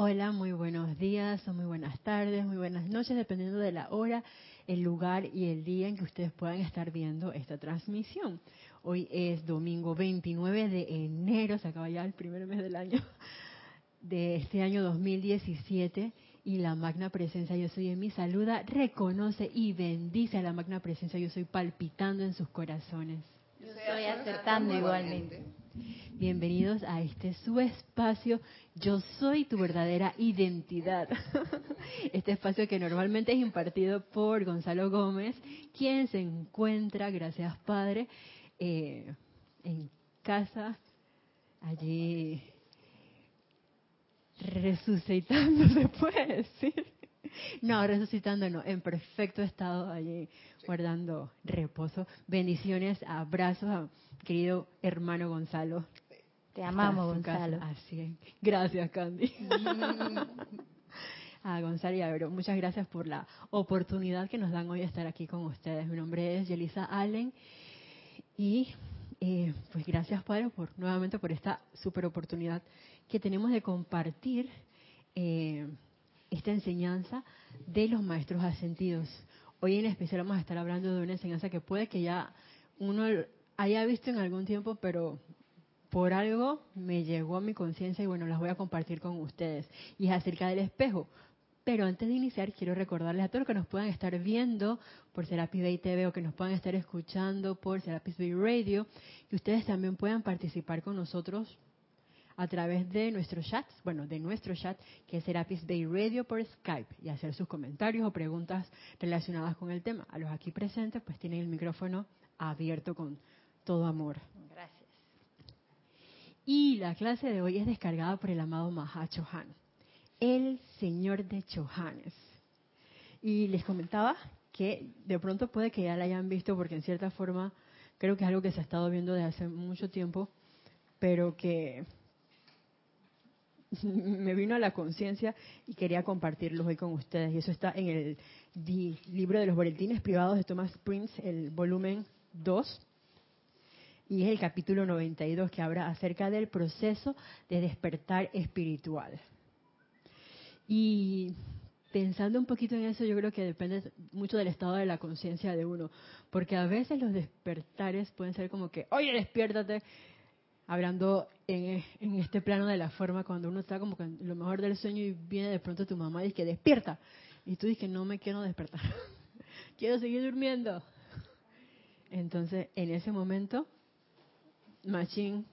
Hola, muy buenos días o muy buenas tardes, muy buenas noches, dependiendo de la hora, el lugar y el día en que ustedes puedan estar viendo esta transmisión. Hoy es domingo 29 de enero, se acaba ya el primer mes del año, de este año 2017 y la magna presencia yo soy en mi saluda, reconoce y bendice a la magna presencia yo soy palpitando en sus corazones. Yo estoy acertando igualmente. Bienvenidos a este su espacio, Yo soy tu verdadera identidad. Este espacio que normalmente es impartido por Gonzalo Gómez, quien se encuentra, gracias Padre, eh, en casa, allí resucitando, se puede decir. No, resucitando no, en perfecto estado allí, guardando reposo. Bendiciones, abrazos querido hermano Gonzalo. Te amamos, Gonzalo. Así es. Gracias, Candy. a Gonzalo y a Vero, muchas gracias por la oportunidad que nos dan hoy de estar aquí con ustedes. Mi nombre es Yelisa Allen y eh, pues gracias, Padre, por nuevamente por esta super oportunidad que tenemos de compartir eh, esta enseñanza de los maestros ascendidos. Hoy en especial vamos a estar hablando de una enseñanza que puede que ya uno haya visto en algún tiempo, pero por algo me llegó a mi conciencia y bueno, las voy a compartir con ustedes. Y es acerca del espejo. Pero antes de iniciar, quiero recordarles a todos que nos puedan estar viendo por Serapis Bay TV o que nos puedan estar escuchando por Serapis Bay Radio, que ustedes también puedan participar con nosotros a través de nuestro chat, bueno, de nuestro chat, que es Serapis Bay Radio por Skype, y hacer sus comentarios o preguntas relacionadas con el tema. A los aquí presentes, pues tienen el micrófono abierto con todo amor. Y la clase de hoy es descargada por el amado Maha Chohan, el señor de Chohanes. Y les comentaba que de pronto puede que ya la hayan visto porque en cierta forma creo que es algo que se ha estado viendo desde hace mucho tiempo, pero que me vino a la conciencia y quería compartirlo hoy con ustedes. Y eso está en el libro de los boletines privados de Thomas Prince, el volumen 2, y es el capítulo 92 que habla acerca del proceso de despertar espiritual. Y pensando un poquito en eso, yo creo que depende mucho del estado de la conciencia de uno, porque a veces los despertares pueden ser como que, oye, despiértate, hablando en, este plano de la forma, cuando uno está como que en lo mejor del sueño y viene de pronto tu mamá y dice despierta, y tú dices no me quiero despertar, quiero seguir durmiendo. Entonces, en ese momento, Machín,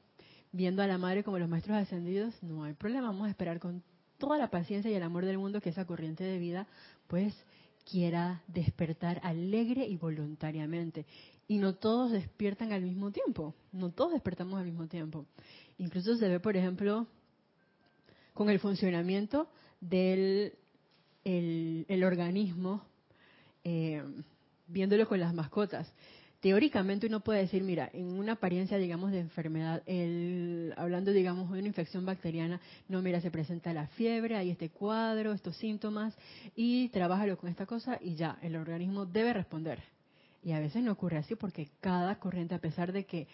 viendo a la madre como los maestros ascendidos, no hay problema, vamos a esperar con toda la paciencia y el amor del mundo que esa corriente de vida, pues quiera despertar alegre y voluntariamente. Y no todos despiertan al mismo tiempo, no todos despertamos al mismo tiempo. Incluso se ve, por ejemplo, con el funcionamiento del el, organismo, eh, viéndolo con las mascotas teóricamente uno puede decir, mira, en una apariencia, digamos, de enfermedad, el, hablando, digamos, de una infección bacteriana, no, mira, se presenta la fiebre, hay este cuadro, estos síntomas, y trabájalo con esta cosa y ya, el organismo debe responder. Y a veces no ocurre así porque cada corriente, a pesar de que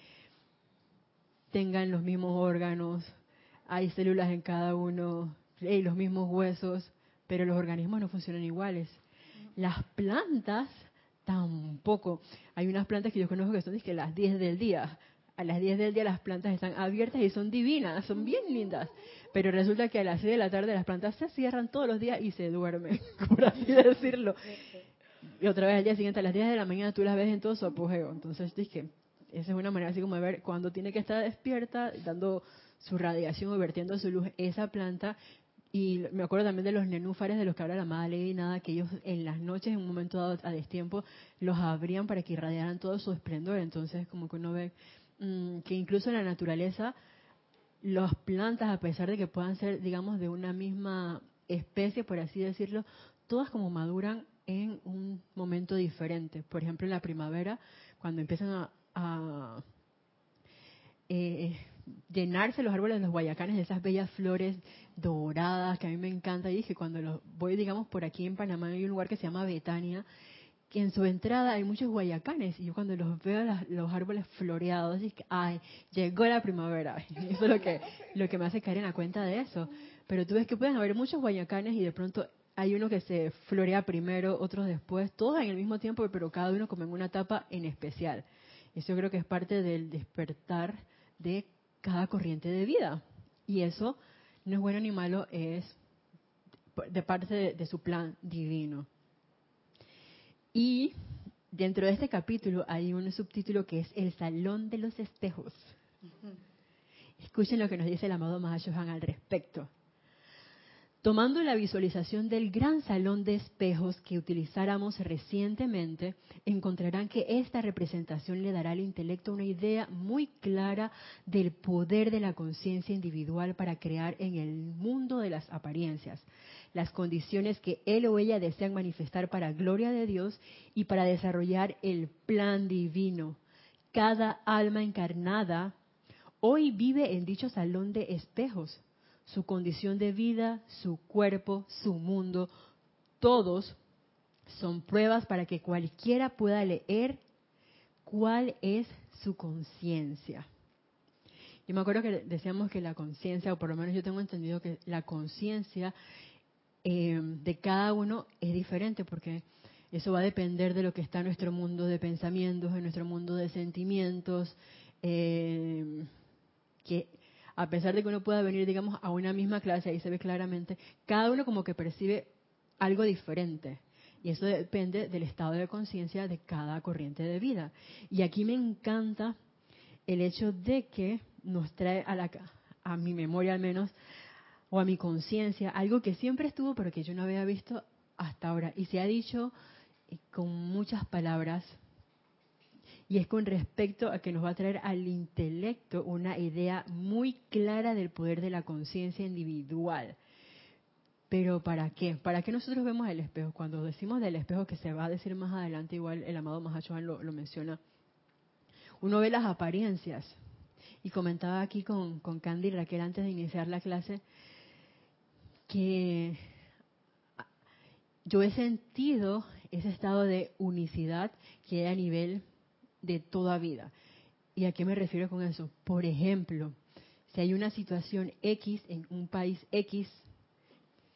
tengan los mismos órganos, hay células en cada uno, hay los mismos huesos, pero los organismos no funcionan iguales. Las plantas Tampoco. Hay unas plantas que yo conozco que son que las 10 del día. A las 10 del día las plantas están abiertas y son divinas, son bien lindas. Pero resulta que a las 6 de la tarde las plantas se cierran todos los días y se duermen, por así decirlo. Y otra vez al día siguiente, a las 10 de la mañana, tú las ves en todo su apogeo. Entonces, dije, esa es una manera así como de ver cuando tiene que estar despierta, dando su radiación o vertiendo su luz esa planta y me acuerdo también de los nenúfares de los que habla la madre y nada, que ellos en las noches, en un momento dado a destiempo, los abrían para que irradiaran todo su esplendor. Entonces, como que uno ve mm, que incluso en la naturaleza, las plantas, a pesar de que puedan ser, digamos, de una misma especie, por así decirlo, todas como maduran en un momento diferente. Por ejemplo, en la primavera, cuando empiezan a, eh, llenarse los árboles de los guayacanes de esas bellas flores doradas que a mí me encanta. Y dije, cuando los voy, digamos, por aquí en Panamá hay un lugar que se llama Betania que en su entrada hay muchos guayacanes y yo cuando los veo los árboles floreados, que, ay, llegó la primavera. eso es lo que, lo que me hace caer en la cuenta de eso. Pero tú ves que pueden haber muchos guayacanes y de pronto hay uno que se florea primero, otros después, todos en el mismo tiempo, pero cada uno como en una etapa en especial. Eso yo creo que es parte del despertar de cada corriente de vida. Y eso no es bueno ni malo, es de parte de su plan divino. Y dentro de este capítulo hay un subtítulo que es El Salón de los Espejos. Escuchen lo que nos dice el amado Mahashohan al respecto. Tomando la visualización del gran salón de espejos que utilizáramos recientemente, encontrarán que esta representación le dará al intelecto una idea muy clara del poder de la conciencia individual para crear en el mundo de las apariencias las condiciones que él o ella desean manifestar para gloria de Dios y para desarrollar el plan divino. Cada alma encarnada hoy vive en dicho salón de espejos su condición de vida, su cuerpo, su mundo, todos son pruebas para que cualquiera pueda leer cuál es su conciencia. Yo me acuerdo que decíamos que la conciencia, o por lo menos yo tengo entendido que la conciencia eh, de cada uno es diferente, porque eso va a depender de lo que está en nuestro mundo de pensamientos, en nuestro mundo de sentimientos, eh, que a pesar de que uno pueda venir, digamos, a una misma clase, ahí se ve claramente, cada uno como que percibe algo diferente. Y eso depende del estado de conciencia de cada corriente de vida. Y aquí me encanta el hecho de que nos trae a, la, a mi memoria al menos, o a mi conciencia, algo que siempre estuvo pero que yo no había visto hasta ahora. Y se ha dicho con muchas palabras y es con respecto a que nos va a traer al intelecto una idea muy clara del poder de la conciencia individual. Pero ¿para qué? ¿Para qué nosotros vemos el espejo? Cuando decimos del espejo, que se va a decir más adelante, igual el amado Mahachohan lo, lo menciona, uno ve las apariencias. Y comentaba aquí con, con Candy y Raquel antes de iniciar la clase que yo he sentido ese estado de unicidad que hay a nivel de toda vida. ¿Y a qué me refiero con eso? Por ejemplo, si hay una situación X en un país X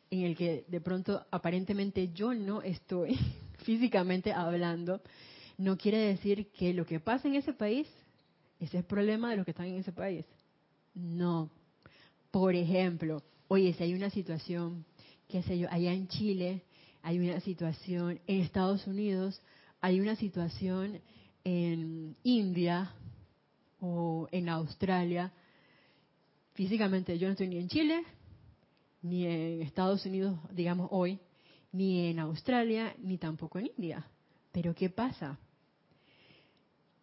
en el que de pronto aparentemente yo no estoy físicamente hablando, no quiere decir que lo que pasa en ese país ese es el problema de los que están en ese país. No. Por ejemplo, oye, si hay una situación, qué sé yo, allá en Chile, hay una situación en Estados Unidos, hay una situación en India o en Australia, físicamente yo no estoy ni en Chile, ni en Estados Unidos, digamos hoy, ni en Australia, ni tampoco en India. Pero ¿qué pasa?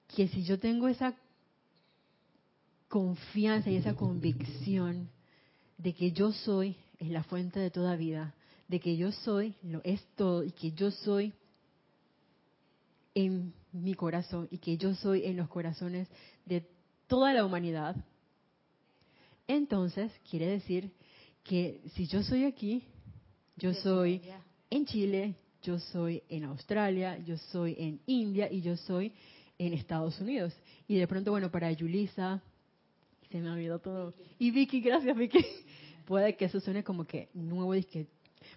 Que si yo tengo esa confianza y esa convicción de que yo soy es la fuente de toda vida, de que yo soy lo es todo y que yo soy en mi corazón y que yo soy en los corazones de toda la humanidad, entonces quiere decir que si yo soy aquí, yo soy en Chile, yo soy en Australia, yo soy en India y yo soy en Estados Unidos. Y de pronto, bueno, para Yulisa, se me ha olvidado todo. Y Vicky, gracias Vicky. Puede que eso suene como que nuevo,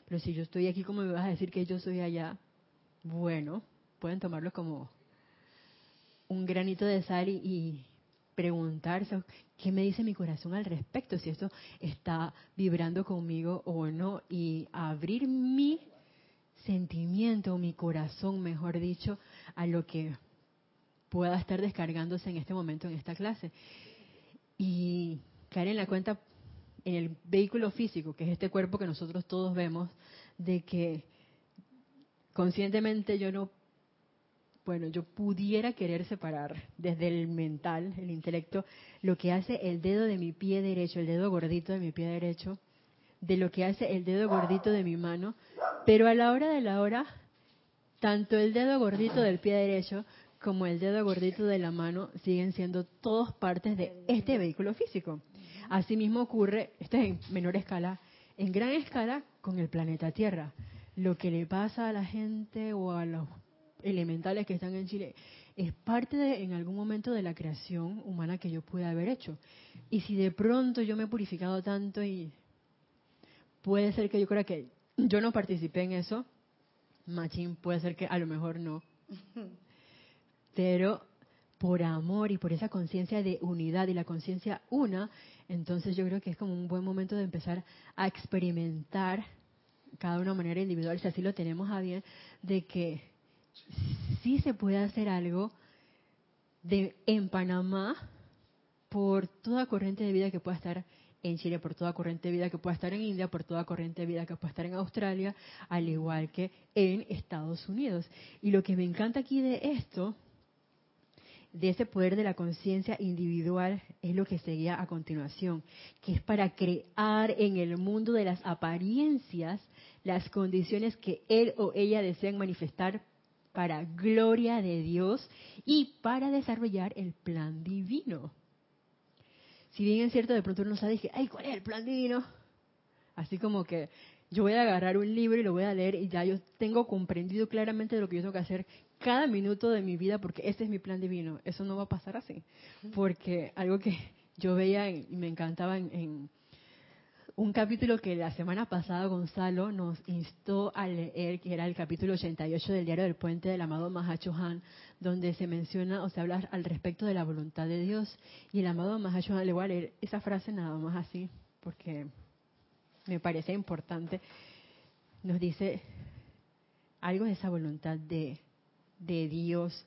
pero si yo estoy aquí, ¿cómo me vas a decir que yo soy allá? Bueno, pueden tomarlo como un granito de sal y, preguntarse qué me dice mi corazón al respecto, si esto está vibrando conmigo o no, y abrir mi sentimiento, mi corazón, mejor dicho, a lo que pueda estar descargándose en este momento en esta clase. Y caer en la cuenta en el vehículo físico, que es este cuerpo que nosotros todos vemos, de que conscientemente yo no bueno, yo pudiera querer separar desde el mental, el intelecto, lo que hace el dedo de mi pie derecho, el dedo gordito de mi pie derecho, de lo que hace el dedo gordito de mi mano, pero a la hora de la hora, tanto el dedo gordito del pie derecho como el dedo gordito de la mano siguen siendo todos partes de este vehículo físico. Asimismo ocurre, esto es en menor escala, en gran escala con el planeta Tierra. Lo que le pasa a la gente o a los elementales que están en Chile, es parte de, en algún momento de la creación humana que yo pude haber hecho. Y si de pronto yo me he purificado tanto y puede ser que yo crea que yo no participé en eso, Machín puede ser que a lo mejor no. Pero por amor y por esa conciencia de unidad y la conciencia una, entonces yo creo que es como un buen momento de empezar a experimentar cada una manera individual, si así lo tenemos a bien, de que sí se puede hacer algo de en Panamá por toda corriente de vida que pueda estar en Chile, por toda corriente de vida que pueda estar en India, por toda corriente de vida que pueda estar en Australia, al igual que en Estados Unidos. Y lo que me encanta aquí de esto, de ese poder de la conciencia individual, es lo que seguía a continuación, que es para crear en el mundo de las apariencias las condiciones que él o ella desean manifestar para gloria de Dios y para desarrollar el plan divino. Si bien es cierto, de pronto uno sabe, dije, ay, ¿cuál es el plan divino? Así como que yo voy a agarrar un libro y lo voy a leer y ya yo tengo comprendido claramente lo que yo tengo que hacer cada minuto de mi vida porque ese es mi plan divino. Eso no va a pasar así. Porque algo que yo veía y me encantaba en un capítulo que la semana pasada Gonzalo nos instó a leer, que era el capítulo 88 del Diario del Puente del amado Han, donde se menciona o se habla al respecto de la voluntad de Dios. Y el amado Han, le voy a leer esa frase nada más así, porque me parece importante. Nos dice algo de esa voluntad de, de Dios.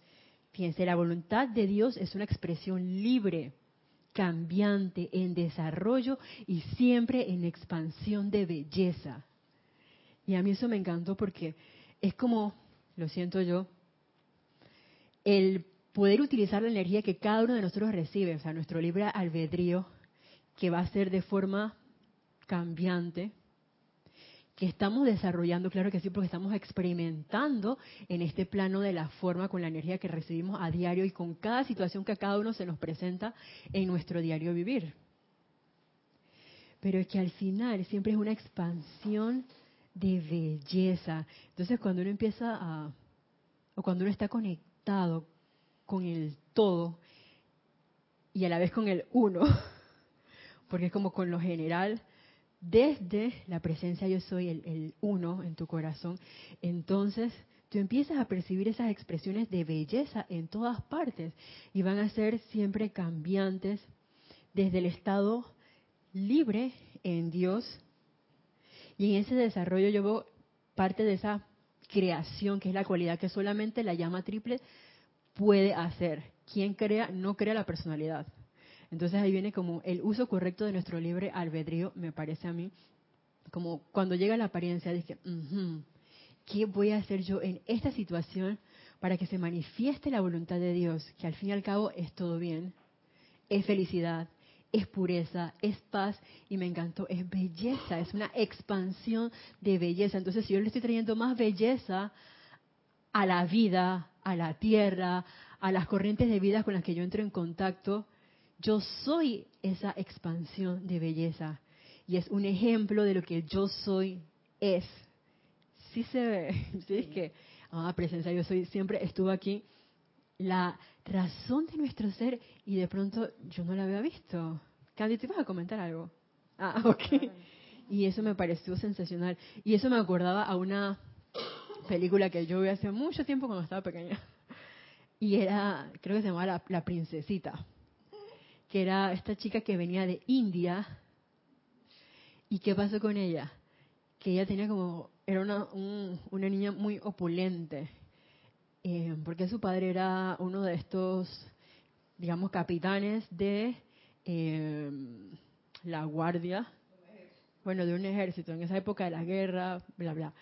Fíjense, la voluntad de Dios es una expresión libre cambiante, en desarrollo y siempre en expansión de belleza. Y a mí eso me encantó porque es como, lo siento yo, el poder utilizar la energía que cada uno de nosotros recibe, o sea, nuestro libre albedrío, que va a ser de forma cambiante, que estamos desarrollando, claro que sí, porque estamos experimentando en este plano de la forma con la energía que recibimos a diario y con cada situación que a cada uno se nos presenta en nuestro diario vivir. Pero es que al final siempre es una expansión de belleza. Entonces cuando uno empieza a, o cuando uno está conectado con el todo y a la vez con el uno, porque es como con lo general, desde la presencia yo soy, el, uno en tu corazón, entonces tú empiezas a percibir esas expresiones de belleza en todas partes y van a ser siempre cambiantes desde el estado libre en Dios. Y en ese desarrollo yo veo parte de esa creación, que es la cualidad que solamente la llama triple puede hacer. Quien crea no crea la personalidad. Entonces ahí viene como el uso correcto de nuestro libre albedrío, me parece a mí, como cuando llega la apariencia, dije, ¿qué voy a hacer yo en esta situación para que se manifieste la voluntad de Dios? Que al fin y al cabo es todo bien, es felicidad, es pureza, es paz y me encantó, es belleza, es una expansión de belleza. Entonces si yo le estoy trayendo más belleza a la vida, a la tierra, a las corrientes de vida con las que yo entro en contacto, yo soy esa expansión de belleza y es un ejemplo de lo que yo soy es. Sí se ve, sí, es que, ah, presencia, yo soy, siempre estuvo aquí la razón de nuestro ser y de pronto yo no la había visto. Candy, ¿te vas a comentar algo? Ah, ok. Y eso me pareció sensacional. Y eso me acordaba a una película que yo vi hace mucho tiempo cuando estaba pequeña. Y era, creo que se llamaba La Princesita que era esta chica que venía de India. ¿Y qué pasó con ella? Que ella tenía como, era una, una niña muy opulente, eh, porque su padre era uno de estos, digamos, capitanes de eh, la guardia, bueno, de un ejército, en esa época de la guerra, bla, bla.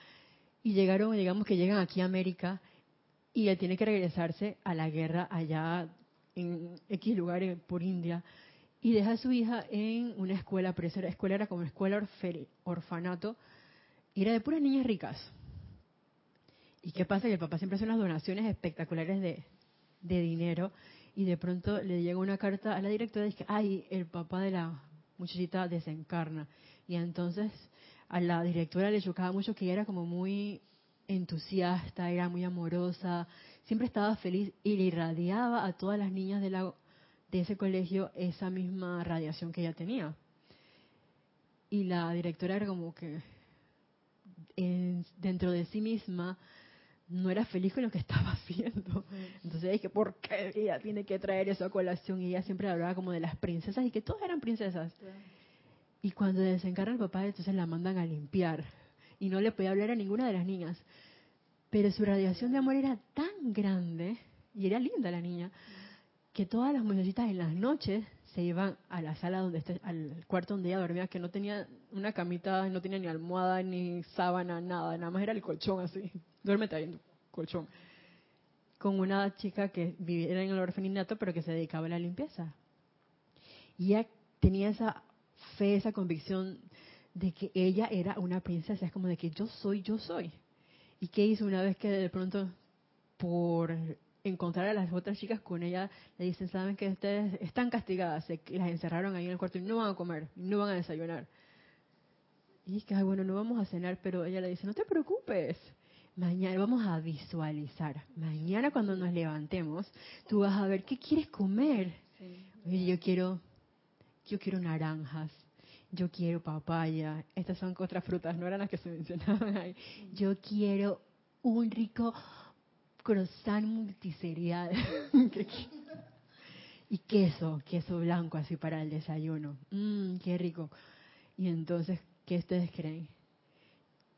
Y llegaron, digamos que llegan aquí a América y él tiene que regresarse a la guerra allá en X lugares por India y deja a su hija en una escuela, pero esa escuela era como escuela orfanato, y era de puras niñas ricas. ¿Y qué pasa? Que el papá siempre hace unas donaciones espectaculares de, de dinero y de pronto le llega una carta a la directora y dice, ay, el papá de la muchachita desencarna. Y entonces a la directora le chocaba mucho que ella era como muy entusiasta, era muy amorosa, siempre estaba feliz y le irradiaba a todas las niñas de, la, de ese colegio esa misma radiación que ella tenía. Y la directora era como que dentro de sí misma no era feliz con lo que estaba haciendo. Entonces dije, ¿por qué ella tiene que traer eso a colación? Y ella siempre hablaba como de las princesas y que todas eran princesas. Y cuando desencarna el papá, entonces la mandan a limpiar. Y no le podía hablar a ninguna de las niñas. Pero su radiación de amor era tan grande, y era linda la niña, que todas las muchachitas en las noches se iban a la sala donde está, al cuarto donde ella dormía, que no tenía una camita, no tenía ni almohada, ni sábana, nada, nada más era el colchón así. Duérmete ahí en tu colchón. Con una chica que vivía en el orfanato, pero que se dedicaba a la limpieza. Y ella tenía esa fe, esa convicción de que ella era una princesa, es como de que yo soy, yo soy. ¿Y qué hizo una vez que de pronto, por encontrar a las otras chicas con ella, le dicen, saben que ustedes están castigadas, se, las encerraron ahí en el cuarto y no van a comer, no van a desayunar. Y es que, bueno, no vamos a cenar, pero ella le dice, no te preocupes, mañana vamos a visualizar. Mañana cuando nos levantemos, tú vas a ver qué quieres comer. y yo quiero, yo quiero naranjas, yo quiero papaya, estas son otras frutas, no eran las que se mencionaban ahí. Yo quiero un rico croissant multiserial. y queso, queso blanco así para el desayuno. Mmm, qué rico. Y entonces, ¿qué ustedes creen?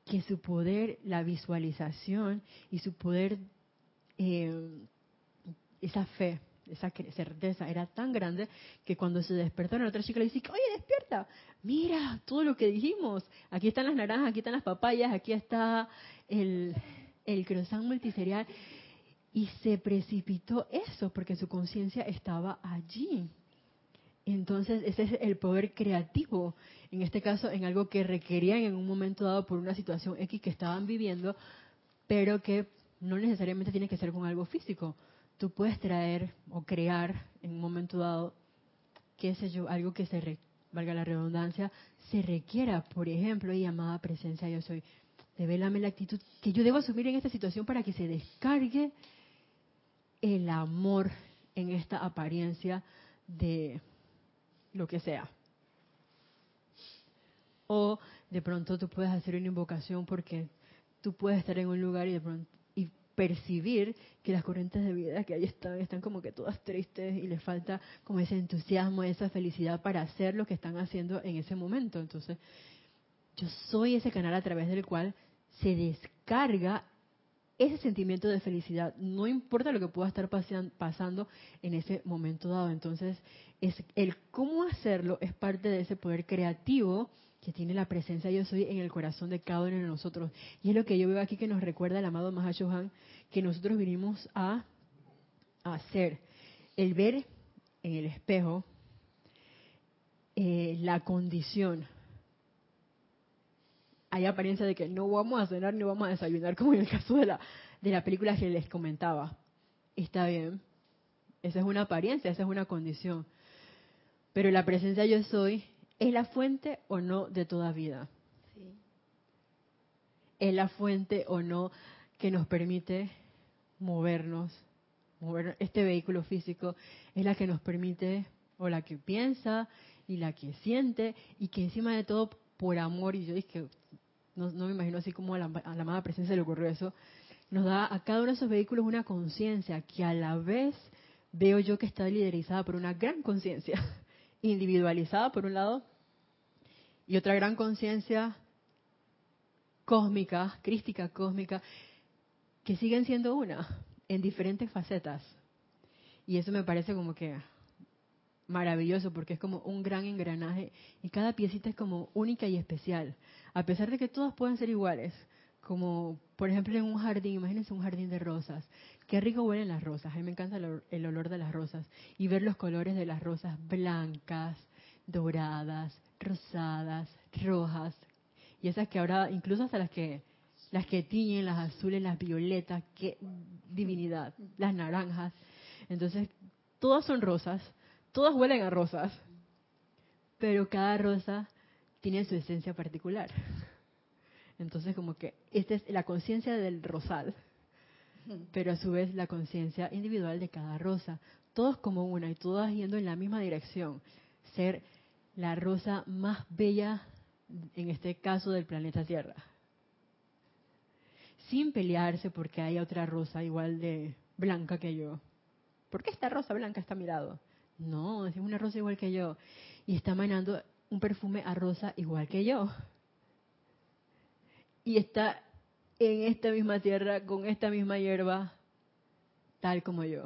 Que su poder, la visualización y su poder, eh, esa fe, esa certeza era tan grande que cuando se despertaron, la otra chica le dice, oye, despierta, mira todo lo que dijimos, aquí están las naranjas, aquí están las papayas, aquí está el, el croissant multiserial. Y se precipitó eso porque su conciencia estaba allí. Entonces, ese es el poder creativo, en este caso, en algo que requerían en un momento dado por una situación X que estaban viviendo, pero que no necesariamente tiene que ser con algo físico tú puedes traer o crear en un momento dado, qué sé yo, algo que se, valga la redundancia, se requiera, por ejemplo, y llamada presencia yo soy, devélame la actitud que yo debo asumir en esta situación para que se descargue el amor en esta apariencia de lo que sea. O de pronto tú puedes hacer una invocación porque tú puedes estar en un lugar y de pronto percibir que las corrientes de vida que ahí están están como que todas tristes y les falta como ese entusiasmo, esa felicidad para hacer lo que están haciendo en ese momento. Entonces, yo soy ese canal a través del cual se descarga ese sentimiento de felicidad, no importa lo que pueda estar pasando en ese momento dado. Entonces, es el cómo hacerlo es parte de ese poder creativo que tiene la presencia yo soy en el corazón de cada uno de nosotros. Y es lo que yo veo aquí que nos recuerda el amado Mahashohan, que nosotros vinimos a, hacer. El ver en el espejo eh, la condición. Hay apariencia de que no vamos a cenar ni vamos a desayunar, como en el caso de la, de la película que les comentaba. Está bien. Esa es una apariencia, esa es una condición. Pero la presencia yo soy ¿Es la fuente o no de toda vida? Sí. ¿Es la fuente o no que nos permite movernos? Mover este vehículo físico es la que nos permite, o la que piensa, y la que siente, y que encima de todo, por amor, y yo dije, no, no me imagino así como a la, a la amada presencia le ocurrió eso, nos da a cada uno de esos vehículos una conciencia que a la vez veo yo que está liderizada por una gran conciencia individualizada por un lado y otra gran conciencia cósmica, crística cósmica, que siguen siendo una en diferentes facetas. Y eso me parece como que maravilloso porque es como un gran engranaje y cada piecita es como única y especial, a pesar de que todas pueden ser iguales. Como por ejemplo en un jardín, imagínense un jardín de rosas. Qué rico huelen las rosas, a mí me encanta el olor de las rosas y ver los colores de las rosas blancas, doradas, rosadas, rojas, y esas que ahora, incluso hasta las que las que tiñen, las azules, las violetas, qué divinidad, las naranjas. Entonces, todas son rosas, todas huelen a rosas, pero cada rosa tiene su esencia particular. Entonces como que esta es la conciencia del rosal, pero a su vez la conciencia individual de cada rosa. Todos como una y todas yendo en la misma dirección. Ser la rosa más bella, en este caso del planeta Tierra. Sin pelearse porque hay otra rosa igual de blanca que yo. ¿Por qué esta rosa blanca está a mi lado? No, es una rosa igual que yo. Y está emanando un perfume a rosa igual que yo. Y está en esta misma tierra, con esta misma hierba, tal como yo.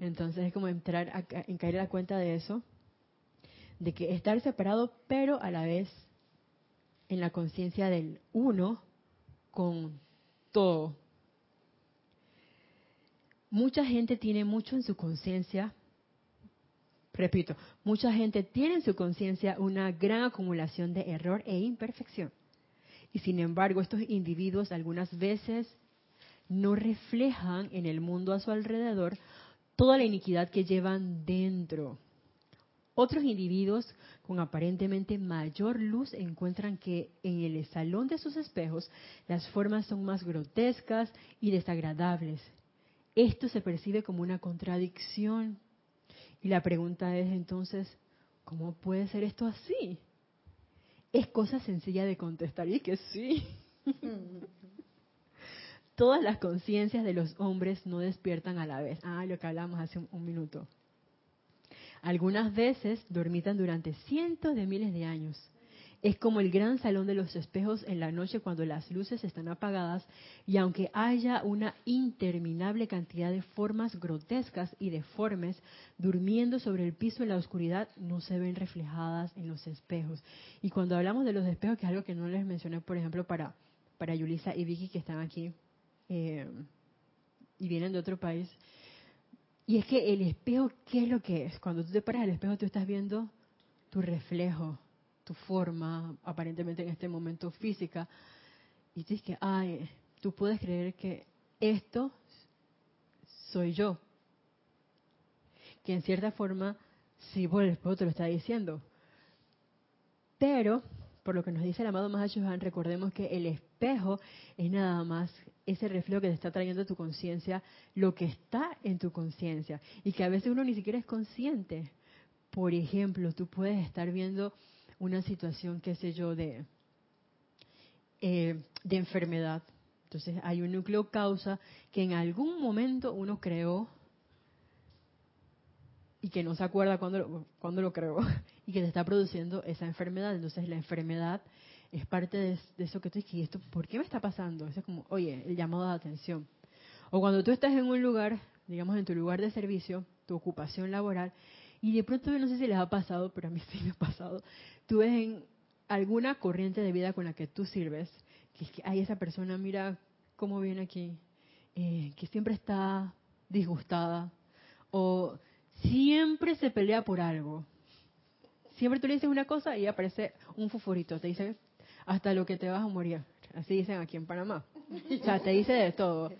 Entonces es como entrar a, en caer a la cuenta de eso, de que estar separado, pero a la vez en la conciencia del uno con todo. Mucha gente tiene mucho en su conciencia, repito, mucha gente tiene en su conciencia una gran acumulación de error e imperfección. Y sin embargo, estos individuos algunas veces no reflejan en el mundo a su alrededor toda la iniquidad que llevan dentro. Otros individuos con aparentemente mayor luz encuentran que en el salón de sus espejos las formas son más grotescas y desagradables. Esto se percibe como una contradicción. Y la pregunta es entonces, ¿cómo puede ser esto así? Es cosa sencilla de contestar y que sí. Todas las conciencias de los hombres no despiertan a la vez. Ah, lo que hablamos hace un, minuto. Algunas veces dormitan durante cientos de miles de años. Es como el gran salón de los espejos en la noche cuando las luces están apagadas y aunque haya una interminable cantidad de formas grotescas y deformes durmiendo sobre el piso en la oscuridad, no se ven reflejadas en los espejos. Y cuando hablamos de los espejos, que es algo que no les mencioné, por ejemplo, para, para Yulisa y Vicky que están aquí eh, y vienen de otro país, y es que el espejo, ¿qué es lo que es? Cuando tú te paras al espejo, tú estás viendo tu reflejo tu forma, aparentemente en este momento física, y dices que, ay, tú puedes creer que esto soy yo. Que en cierta forma, sí, por el espejo te lo está diciendo. Pero, por lo que nos dice el amado Mahashohan, recordemos que el espejo es nada más ese reflejo que te está trayendo tu conciencia, lo que está en tu conciencia. Y que a veces uno ni siquiera es consciente. Por ejemplo, tú puedes estar viendo una situación, qué sé yo, de, eh, de enfermedad. Entonces hay un núcleo causa que en algún momento uno creó y que no se acuerda cuándo lo, cuando lo creó y que te está produciendo esa enfermedad. Entonces la enfermedad es parte de, eso que tú dices, ¿y esto por qué me está pasando? Eso es como, oye, el llamado de atención. O cuando tú estás en un lugar, digamos en tu lugar de servicio, tu ocupación laboral, y de pronto, no sé si les ha pasado, pero a mí sí me ha pasado, tú ves en alguna corriente de vida con la que tú sirves, que es que hay esa persona, mira cómo viene aquí, eh, que siempre está disgustada, o siempre se pelea por algo. Siempre tú le dices una cosa y aparece un fufurito, te dice hasta lo que te vas a morir. Así dicen aquí en Panamá. O sea, te dice de todo.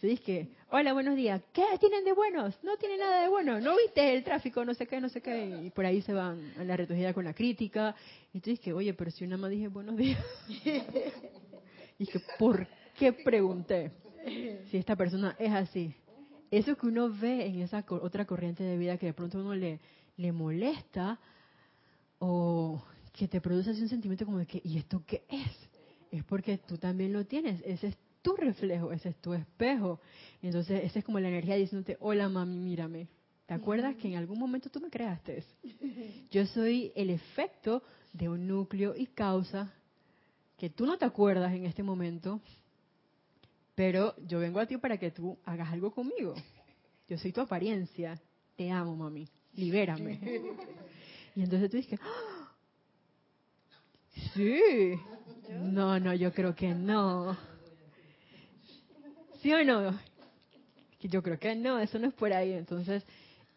Se dice que, hola, buenos días. ¿Qué tienen de buenos? No tienen nada de bueno. ¿No viste el tráfico? No sé qué, no sé qué. Y por ahí se van a la retorcida con la crítica. Y tú dices que, oye, pero si una más dije buenos días. y dije, ¿por qué pregunté? Si esta persona es así. Eso que uno ve en esa otra corriente de vida que de pronto uno le, le molesta o que te produce así un sentimiento como de que, ¿y esto qué es? Es porque tú también lo tienes. Ese es tu reflejo, ese es tu espejo. Entonces esa es como la energía diciéndote, hola mami, mírame. ¿Te acuerdas que en algún momento tú me creaste? Yo soy el efecto de un núcleo y causa que tú no te acuerdas en este momento, pero yo vengo a ti para que tú hagas algo conmigo. Yo soy tu apariencia. Te amo, mami. Libérame. Y entonces tú dices, ¡Ah! Sí. No, no, yo creo que no. ¿Sí o no? Yo creo que no, eso no es por ahí. Entonces,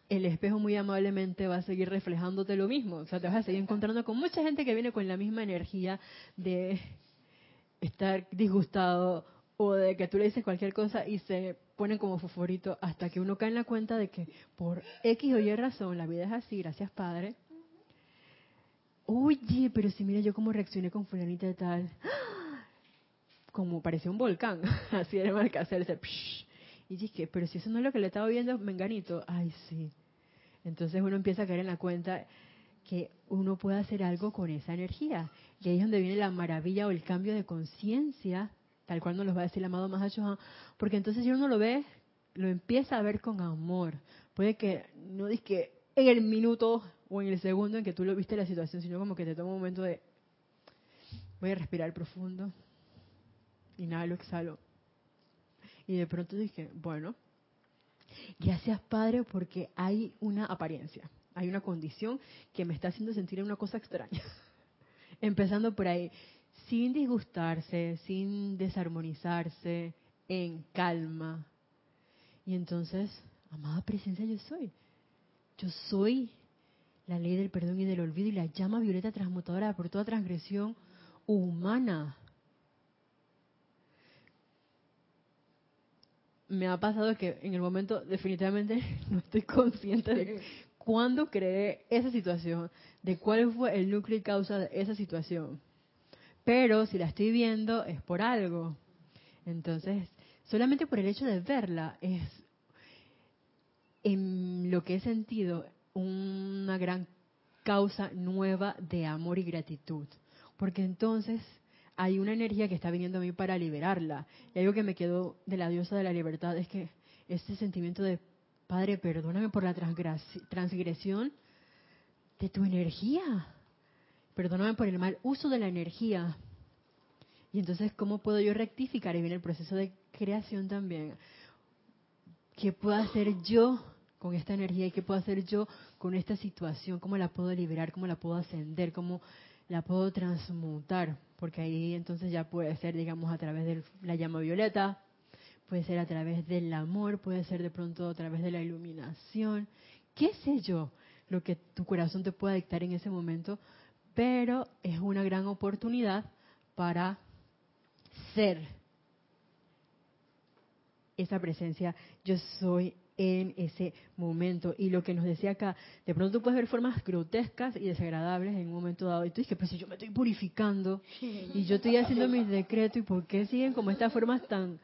el espejo muy amablemente va a seguir reflejándote lo mismo. O sea, te vas a seguir encontrando con mucha gente que viene con la misma energía de estar disgustado o de que tú le dices cualquier cosa y se ponen como fosforito hasta que uno cae en la cuenta de que por X o Y razón la vida es así, gracias Padre. Oye, pero si mira yo cómo reaccioné con fulanita de tal. Como parecía un volcán, así era el que hacerse. Y dije, pero si eso no es lo que le estaba viendo Menganito, ay sí. Entonces uno empieza a caer en la cuenta que uno puede hacer algo con esa energía. Y ahí es donde viene la maravilla o el cambio de conciencia, tal cual nos lo va a decir el amado Mahachohan, porque entonces si uno lo ve, lo empieza a ver con amor. Puede que no que en el minuto o en el segundo en que tú lo viste la situación, sino como que te toma un momento de voy a respirar profundo, inhalo, exhalo. Y de pronto dije, bueno, gracias Padre porque hay una apariencia, hay una condición que me está haciendo sentir una cosa extraña. Empezando por ahí, sin disgustarse, sin desarmonizarse, en calma. Y entonces, amada presencia yo soy. Yo soy la ley del perdón y del olvido y la llama violeta transmutadora por toda transgresión humana. Me ha pasado que en el momento definitivamente no estoy consciente de cuándo creé esa situación, de cuál fue el núcleo y causa de esa situación. Pero si la estoy viendo es por algo. Entonces, solamente por el hecho de verla es en lo que he sentido una gran causa nueva de amor y gratitud. Porque entonces hay una energía que está viniendo a mí para liberarla. Y algo que me quedó de la diosa de la libertad es que este sentimiento de, Padre, perdóname por la transgresión de tu energía. Perdóname por el mal uso de la energía. Y entonces, ¿cómo puedo yo rectificar? Y viene el proceso de creación también. ¿Qué puedo hacer yo con esta energía y qué puedo hacer yo con esta situación, cómo la puedo liberar, cómo la puedo ascender, cómo la puedo transmutar, porque ahí entonces ya puede ser, digamos, a través de la llama violeta, puede ser a través del amor, puede ser de pronto a través de la iluminación, qué sé yo, lo que tu corazón te pueda dictar en ese momento, pero es una gran oportunidad para ser esa presencia, yo soy en ese momento. Y lo que nos decía acá, de pronto tú puedes ver formas grotescas y desagradables en un momento dado. Y tú dices, pero si yo me estoy purificando y yo estoy haciendo mis decretos, ¿y por qué siguen como estas formas tan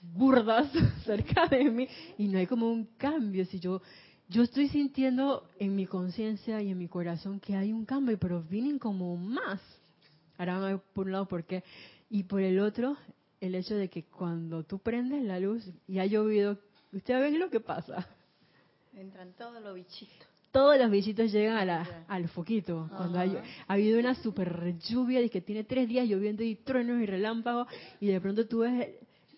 burdas cerca de mí? Y no hay como un cambio. Si yo, yo estoy sintiendo en mi conciencia y en mi corazón que hay un cambio, pero vienen como más. Ahora por un lado, ¿por qué? Y por el otro, el hecho de que cuando tú prendes la luz y ha llovido Ustedes ven lo que pasa. Entran todos los bichitos. Todos los bichitos llegan a la, al foquito. Cuando ha habido una super lluvia y que tiene tres días lloviendo y truenos y relámpagos y de pronto tú ves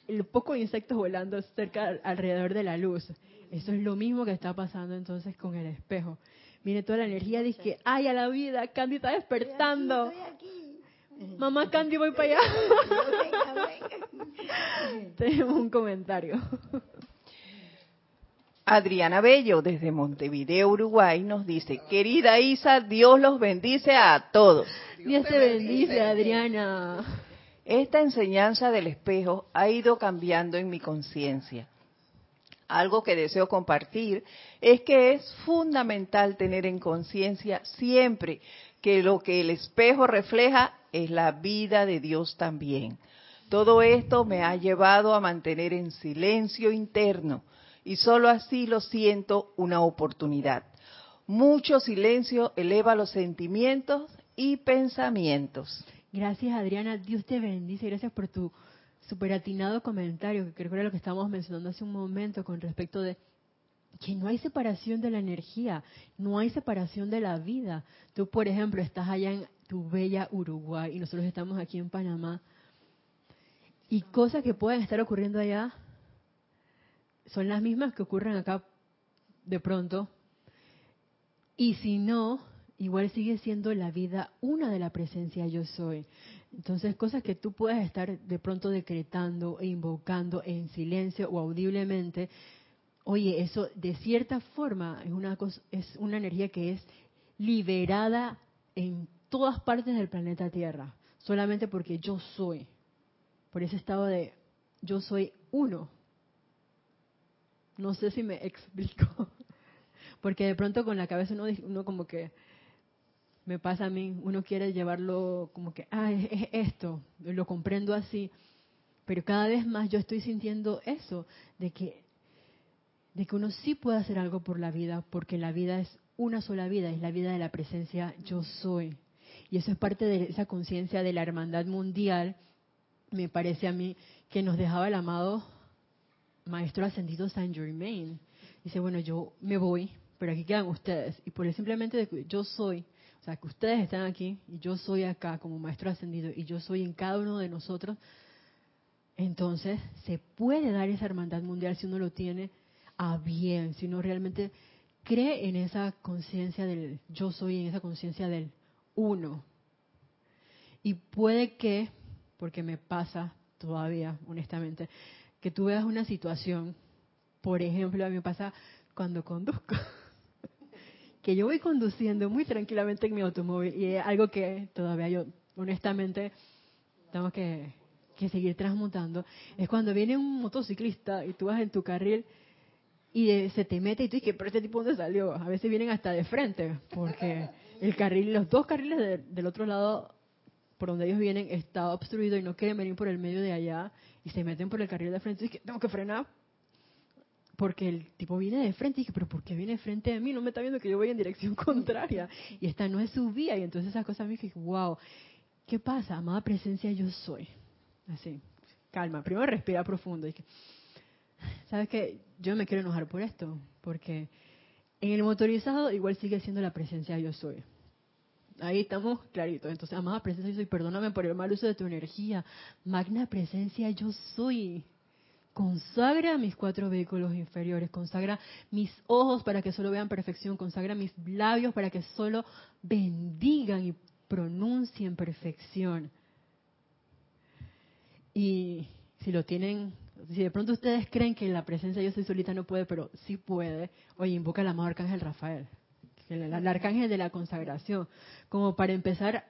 el, poco de insectos volando cerca alrededor de la luz. Eso es lo mismo que está pasando entonces con el espejo. Viene toda la energía, dice que, ay, a la vida, Candy está despertando. Mamá Candy, voy para allá. Tenemos un comentario. Adriana Bello, desde Montevideo, Uruguay, nos dice, querida Isa, Dios los bendice a todos. Dios te bendice, Adriana. Esta enseñanza del espejo ha ido cambiando en mi conciencia. Algo que deseo compartir es que es fundamental tener en conciencia siempre que lo que el espejo refleja es la vida de Dios también. Todo esto me ha llevado a mantener en silencio interno y solo así lo siento una oportunidad. Mucho silencio eleva los sentimientos y pensamientos. Gracias Adriana, Dios te bendice, gracias por tu superatinado comentario, que creo que era lo que estábamos mencionando hace un momento con respecto de que no hay separación de la energía, no hay separación de la vida. Tú, por ejemplo, estás allá en tu bella Uruguay y nosotros estamos aquí en Panamá. Y cosas que pueden estar ocurriendo allá son las mismas que ocurren acá de pronto. Y si no, igual sigue siendo la vida una de la presencia yo soy. Entonces, cosas que tú puedes estar de pronto decretando e invocando en silencio o audiblemente, oye, eso de cierta forma es una cosa, es una energía que es liberada en todas partes del planeta Tierra, solamente porque yo soy. Por ese estado de yo soy uno. No sé si me explico. Porque de pronto con la cabeza uno, uno como que me pasa a mí, uno quiere llevarlo como que, ah, es, esto, lo comprendo así, pero cada vez más yo estoy sintiendo eso, de que, de que uno sí puede hacer algo por la vida, porque la vida es una sola vida, es la vida de la presencia yo soy. Y eso es parte de esa conciencia de la hermandad mundial, me parece a mí, que nos dejaba el amado Maestro Ascendido Saint Germain. Dice, bueno, yo me voy, pero aquí quedan ustedes. Y por el simplemente de que yo soy, o sea, que ustedes están aquí y yo soy acá como Maestro Ascendido y yo soy en cada uno de nosotros, entonces se puede dar esa hermandad mundial si uno lo tiene a bien, si uno realmente cree en esa conciencia del yo soy, en esa conciencia del uno. Y puede que, porque me pasa todavía, honestamente, que tú veas una situación, por ejemplo, a mí me pasa cuando conduzco, que yo voy conduciendo muy tranquilamente en mi automóvil y es algo que todavía yo, honestamente, tengo que, seguir transmutando, es cuando viene un motociclista y tú vas en tu carril y se te mete y tú dices, pero este tipo dónde salió? A veces vienen hasta de frente, porque el carril, los dos carriles del otro lado por donde ellos vienen está obstruido y no quieren venir por el medio de allá y se meten por el carril de frente y dije, tengo que frenar porque el tipo viene de frente y dije, pero ¿por qué viene frente de mí? No me está viendo que yo voy en dirección contraria y esta no es su vía y entonces esas cosas me dije, wow, ¿qué pasa? Amada presencia yo soy. Así, calma, primero respira profundo. Y dije, ¿Sabes qué? Yo me quiero enojar por esto, porque en el motorizado igual sigue siendo la presencia yo soy. Ahí estamos claritos. Entonces, amada presencia, yo soy, perdóname por el mal uso de tu energía. Magna presencia, yo soy. Consagra mis cuatro vehículos inferiores, consagra mis ojos para que solo vean perfección, consagra mis labios para que solo bendigan y pronuncien perfección. Y si lo tienen, si de pronto ustedes creen que la presencia yo soy solita no puede, pero sí puede, oye, invoca al amado arcángel Rafael el, arcángel de la consagración, como para empezar,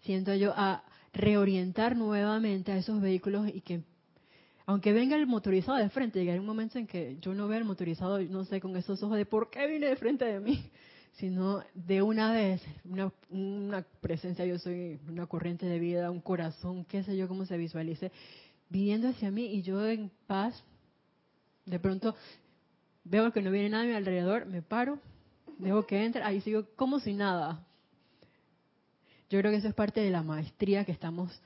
siento yo, a reorientar nuevamente a esos vehículos y que, aunque venga el motorizado de frente, llegará un momento en que yo no vea el motorizado, no sé, con esos ojos de por qué viene de frente de mí, sino de una vez, una, una presencia, yo soy una corriente de vida, un corazón, qué sé yo, cómo se visualice, viniendo hacia mí y yo en paz, de pronto veo que no viene nadie a mi alrededor, me paro, dejo que entre, ahí sigo como si nada. Yo creo que eso es parte de la maestría que estamos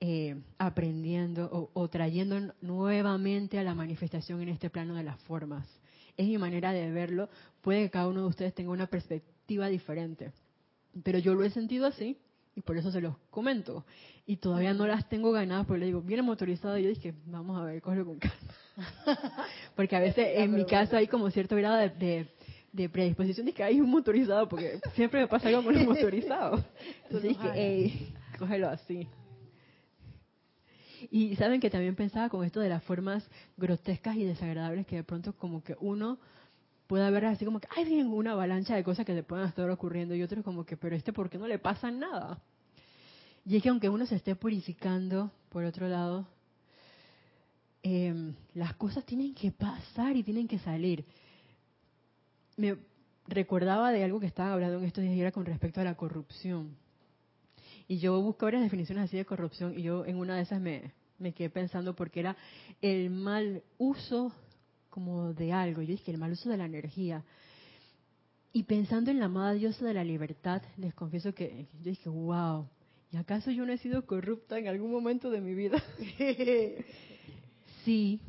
eh, aprendiendo o, trayendo nuevamente a la manifestación en este plano de las formas. Es mi manera de verlo. Puede que cada uno de ustedes tenga una perspectiva diferente, pero yo lo he sentido así y por eso se los comento. Y todavía no las tengo ganadas porque le digo, viene motorizado y yo dije, vamos a ver, cógelo con calma. porque a veces en mi caso hay como cierto grado de de predisposición de que hay un motorizado, porque siempre me pasa algo con los motorizados. Entonces dije, cógelo así. Y saben que también pensaba con esto de las formas grotescas y desagradables que de pronto como que uno puede ver así como que hay bien una avalancha de cosas que le pueden estar ocurriendo y otros como que, pero este, ¿por qué no le pasa nada? Y es que aunque uno se esté purificando, por otro lado, eh, las cosas tienen que pasar y tienen que salir me recordaba de algo que estaba hablando en estos días y era con respecto a la corrupción. Y yo busco varias definiciones así de corrupción y yo en una de esas me, me quedé pensando porque era el mal uso como de algo. Yo dije el mal uso de la energía. Y pensando en la amada diosa de la libertad, les confieso que yo dije, wow, ¿y acaso yo no he sido corrupta en algún momento de mi vida? sí.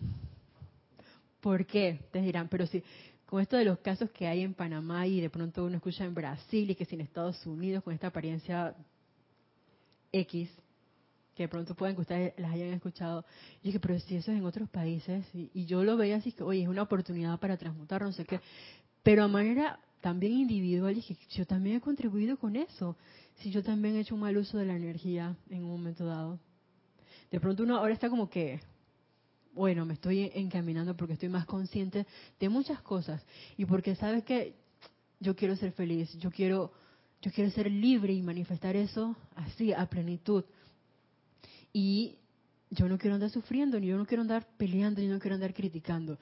¿Por qué? Te dirán, pero sí con esto de los casos que hay en Panamá y de pronto uno escucha en Brasil y que si en Estados Unidos con esta apariencia X, que de pronto pueden que ustedes las hayan escuchado. Y dije, pero si eso es en otros países, y, yo lo veía así que, oye, es una oportunidad para transmutar, no sé qué. Pero a manera también individual, dije, yo también he contribuido con eso. Si yo también he hecho un mal uso de la energía en un momento dado. De pronto uno ahora está como que, bueno, me estoy encaminando porque estoy más consciente de muchas cosas y porque sabes que yo quiero ser feliz, yo quiero yo quiero ser libre y manifestar eso así a plenitud. Y yo no quiero andar sufriendo, ni yo no quiero andar peleando, yo no quiero andar criticando.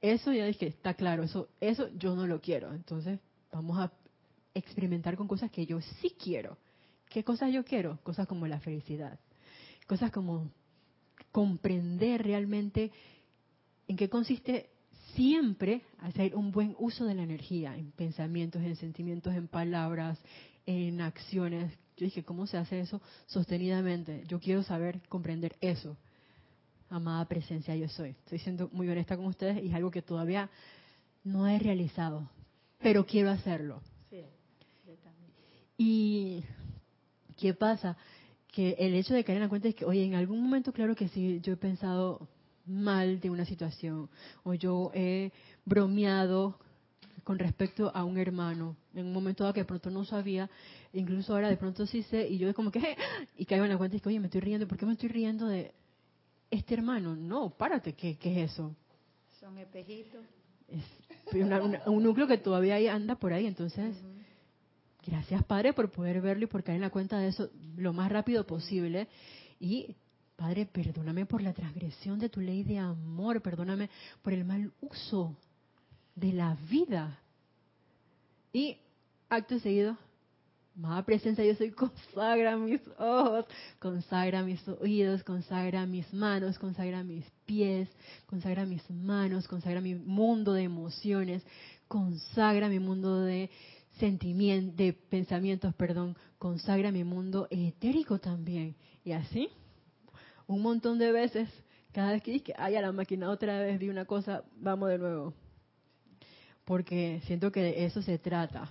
Eso ya dije, está claro, eso eso yo no lo quiero. Entonces, vamos a experimentar con cosas que yo sí quiero. ¿Qué cosas yo quiero? Cosas como la felicidad. Cosas como comprender realmente en qué consiste siempre hacer un buen uso de la energía, en pensamientos, en sentimientos, en palabras, en acciones. Yo dije, ¿cómo se hace eso sostenidamente? Yo quiero saber, comprender eso. Amada presencia, yo soy. Estoy siendo muy honesta con ustedes y es algo que todavía no he realizado, pero quiero hacerlo. Sí, yo también. Y ¿qué pasa? Que el hecho de caer en la cuenta es que, oye, en algún momento, claro que sí, yo he pensado mal de una situación o yo he bromeado con respecto a un hermano en un momento dado que de pronto no sabía, incluso ahora de pronto sí sé y yo como que y caigo en la cuenta y que oye me estoy riendo, ¿por qué me estoy riendo de este hermano? No, párate, ¿qué, qué es eso? Son espejitos. Es un núcleo que todavía anda por ahí, entonces gracias Padre por poder verlo y por caer en la cuenta de eso lo más rápido posible y Padre, perdóname por la transgresión de tu ley de amor, perdóname por el mal uso de la vida. Y acto seguido, más presencia, yo soy, consagra mis ojos, consagra mis oídos, consagra mis manos, consagra mis pies, consagra mis manos, consagra mi mundo de emociones, consagra mi mundo de sentimientos, de pensamientos, perdón, consagra mi mundo etérico también. Y así un montón de veces, cada vez que dije, ay, a la máquina otra vez vi una cosa, vamos de nuevo. Porque siento que de eso se trata.